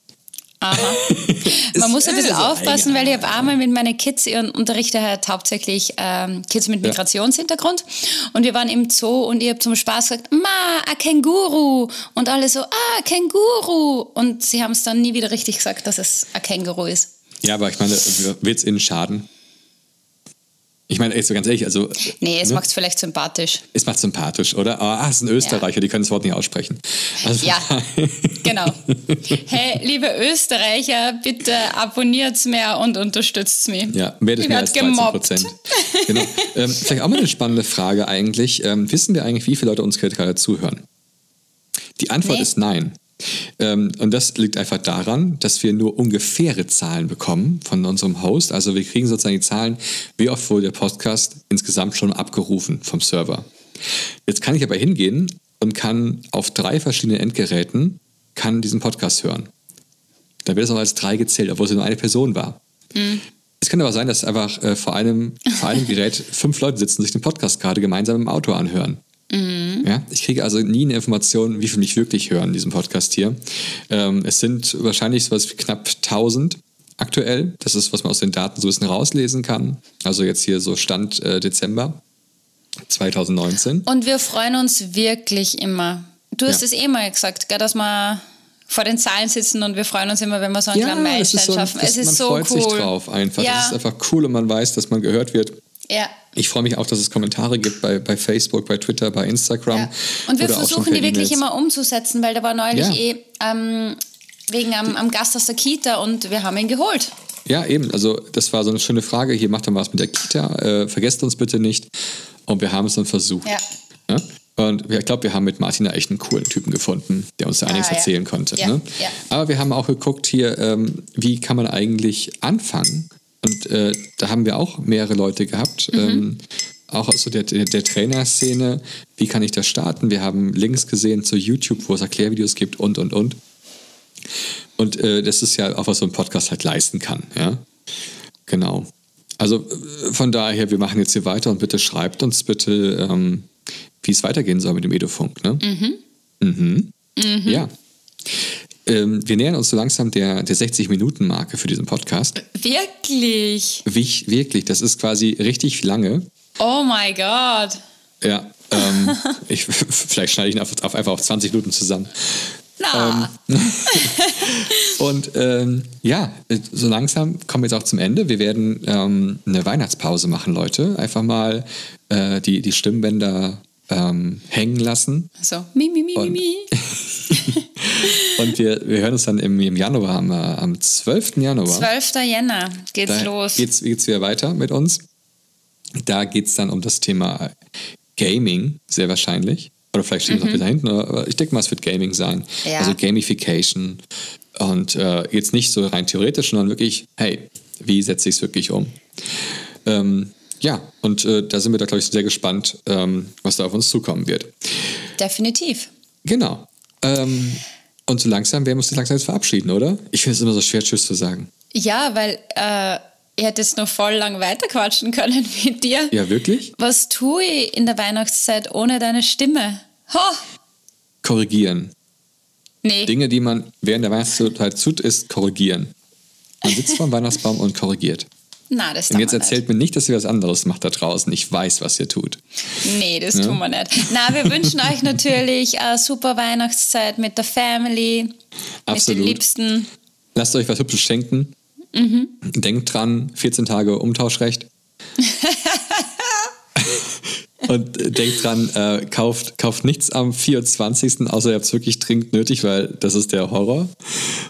Aha. Man muss ein bisschen so aufpassen, weil ich habe einmal mit meinen Kids, ihren Unterrichter hat hauptsächlich ähm, Kids mit Migrationshintergrund und wir waren im Zoo und ich habe zum Spaß gesagt, Ma, ein Känguru und alle so, ah, Känguru und sie haben es dann nie wieder richtig gesagt, dass es ein Känguru ist. Ja, aber ich meine, wird es ihnen schaden? Ich meine, jetzt so ganz ehrlich, also. Nee, es ne? macht es vielleicht sympathisch. Es macht sympathisch, oder? Ah, es sind Österreicher, ja. die können das Wort nicht aussprechen. Also ja, genau. Hey, liebe Österreicher, bitte abonniert mehr und unterstützt mich. Ja, werdet mehr als 13 Prozent. Genau. Ähm, vielleicht auch mal eine spannende Frage eigentlich. Ähm, wissen wir eigentlich, wie viele Leute uns gerade zuhören? Die Antwort nee. ist nein. Ähm, und das liegt einfach daran, dass wir nur ungefähre Zahlen bekommen von unserem Host. Also wir kriegen sozusagen die Zahlen, wie oft wurde der Podcast insgesamt schon abgerufen vom Server. Jetzt kann ich aber hingehen und kann auf drei verschiedenen Endgeräten kann diesen Podcast hören. Da wird es auch als drei gezählt, obwohl es nur eine Person war. Mhm. Es kann aber sein, dass einfach äh, vor, einem, vor einem Gerät fünf Leute sitzen und sich den Podcast gerade gemeinsam im Auto anhören. Mhm. Ja, ich kriege also nie eine Information, wie viele mich wirklich hören in diesem Podcast hier. Ähm, es sind wahrscheinlich so was wie knapp 1000 aktuell. Das ist, was man aus den Daten so ein bisschen rauslesen kann. Also jetzt hier so Stand äh, Dezember 2019. Und wir freuen uns wirklich immer. Du hast ja. es eh mal gesagt, gell, dass wir vor den Zahlen sitzen und wir freuen uns immer, wenn wir so einen ja, kleinen Meilenstein so schaffen. Es ist man so freut cool. sich drauf einfach. Ja. Es ist einfach cool und man weiß, dass man gehört wird. Ja. Ich freue mich auch, dass es Kommentare gibt bei, bei Facebook, bei Twitter, bei Instagram. Ja. Und wir versuchen die wirklich immer umzusetzen, weil da war neulich ja. eh ähm, wegen am, am Gast aus der Kita und wir haben ihn geholt. Ja, eben. Also das war so eine schöne Frage. Hier macht er was mit der Kita. Äh, vergesst uns bitte nicht. Und wir haben es dann versucht. Ja. ja? Und ich glaube, wir haben mit Martina echt einen coolen Typen gefunden, der uns da ah, einiges ja. erzählen konnte. Ja, ne? ja. Aber wir haben auch geguckt hier, ähm, wie kann man eigentlich anfangen und äh, da haben wir auch mehrere Leute gehabt. Mhm. Ähm, auch aus der, der, der Trainerszene. Wie kann ich das starten? Wir haben Links gesehen zu YouTube, wo es Erklärvideos gibt und, und, und. Und äh, das ist ja auch, was so ein Podcast halt leisten kann. Ja? Genau. Also äh, von daher, wir machen jetzt hier weiter und bitte schreibt uns bitte, ähm, wie es weitergehen soll mit dem Edofunk. Ne? Mhm. Mhm. mhm. Ja. Ähm, wir nähern uns so langsam der, der 60-Minuten-Marke für diesen Podcast. Wirklich? Wie, wirklich, das ist quasi richtig lange. Oh mein Gott. Ja, ähm, ich, vielleicht schneide ich ihn auf, auf, einfach auf 20 Minuten zusammen. Na. Ähm, und ähm, ja, so langsam kommen wir jetzt auch zum Ende. Wir werden ähm, eine Weihnachtspause machen, Leute. Einfach mal äh, die, die Stimmbänder ähm, hängen lassen. So, mi, mi, mi, mi, mi. Und wir, wir hören uns dann im, im Januar, am, am 12. Januar. 12. Jänner geht's da los. Geht's, geht's wieder weiter mit uns. Da geht es dann um das Thema Gaming, sehr wahrscheinlich. Oder vielleicht steht es mhm. auch wieder hinten. Aber ich denke mal, es wird Gaming sein. Ja. Also Gamification. Und äh, jetzt nicht so rein theoretisch, sondern wirklich, hey, wie setze ich es wirklich um? Ähm, ja, und äh, da sind wir da, glaube ich, sehr gespannt, ähm, was da auf uns zukommen wird. Definitiv. Genau. Ähm, und so langsam werden wir uns langsam jetzt verabschieden, oder? Ich finde es immer so schwer, Tschüss zu sagen. Ja, weil äh, ich hätte jetzt noch voll lang weiterquatschen können mit dir. Ja, wirklich? Was tue ich in der Weihnachtszeit ohne deine Stimme? Ho! Korrigieren. Nee. Dinge, die man während der Weihnachtszeit tut, ist korrigieren. Man sitzt vor dem Weihnachtsbaum und korrigiert. Na, das Und jetzt erzählt mir nicht, dass ihr was anderes macht da draußen. Ich weiß, was ihr tut. nicht. Nee, das tun wir nicht. Na, wir wünschen euch natürlich eine super Weihnachtszeit mit der Family, mit Absolut. den Liebsten. Lasst euch was Hübsches schenken. Denkt dran, 14 Tage Umtauschrecht. Und denkt dran, äh, kauft, kauft nichts am 24. außer ihr habt es wirklich dringend nötig, weil das ist der Horror,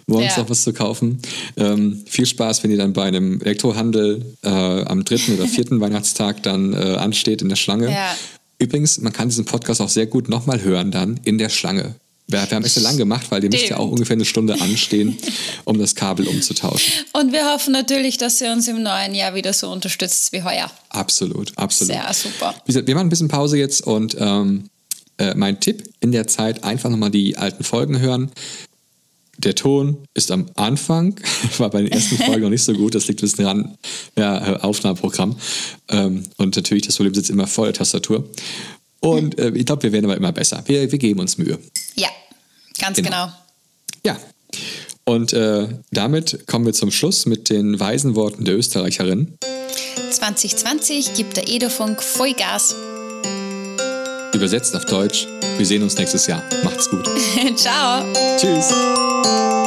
morgens Ja. noch was zu kaufen. Ähm, viel Spaß, wenn ihr dann bei einem Elektrohandel äh, am dritten oder vierten Weihnachtstag dann äh, ansteht in der Schlange. Ja. Übrigens, man kann diesen Podcast auch sehr gut nochmal hören dann in der Schlange. Wir, wir haben es ja lang gemacht, weil ihr müsst ja auch ungefähr eine Stunde anstehen, um das Kabel umzutauschen. Und wir hoffen natürlich, dass ihr uns im neuen Jahr wieder so unterstützt wie heuer. Absolut, absolut. Sehr super. Wie gesagt, wir machen ein bisschen Pause jetzt und ähm, äh, mein Tipp in der Zeit einfach nochmal die alten Folgen hören. Der Ton ist am Anfang, war bei den ersten Folgen noch nicht so gut, das liegt ein bisschen dran, ja, Aufnahmeprogramm. Ähm, und natürlich, das Problem sitzt immer vor der Tastatur. Und äh, ich glaube, wir werden aber immer besser. Wir, wir geben uns Mühe. Ja, ganz Genau. genau. Ja. Und äh, damit kommen wir zum Schluss mit den weisen Worten der Österreicherin. 2020 gibt der Edofunk Vollgas. Übersetzt auf Deutsch. Wir sehen uns nächstes Jahr. Macht's gut. Ciao. Tschüss.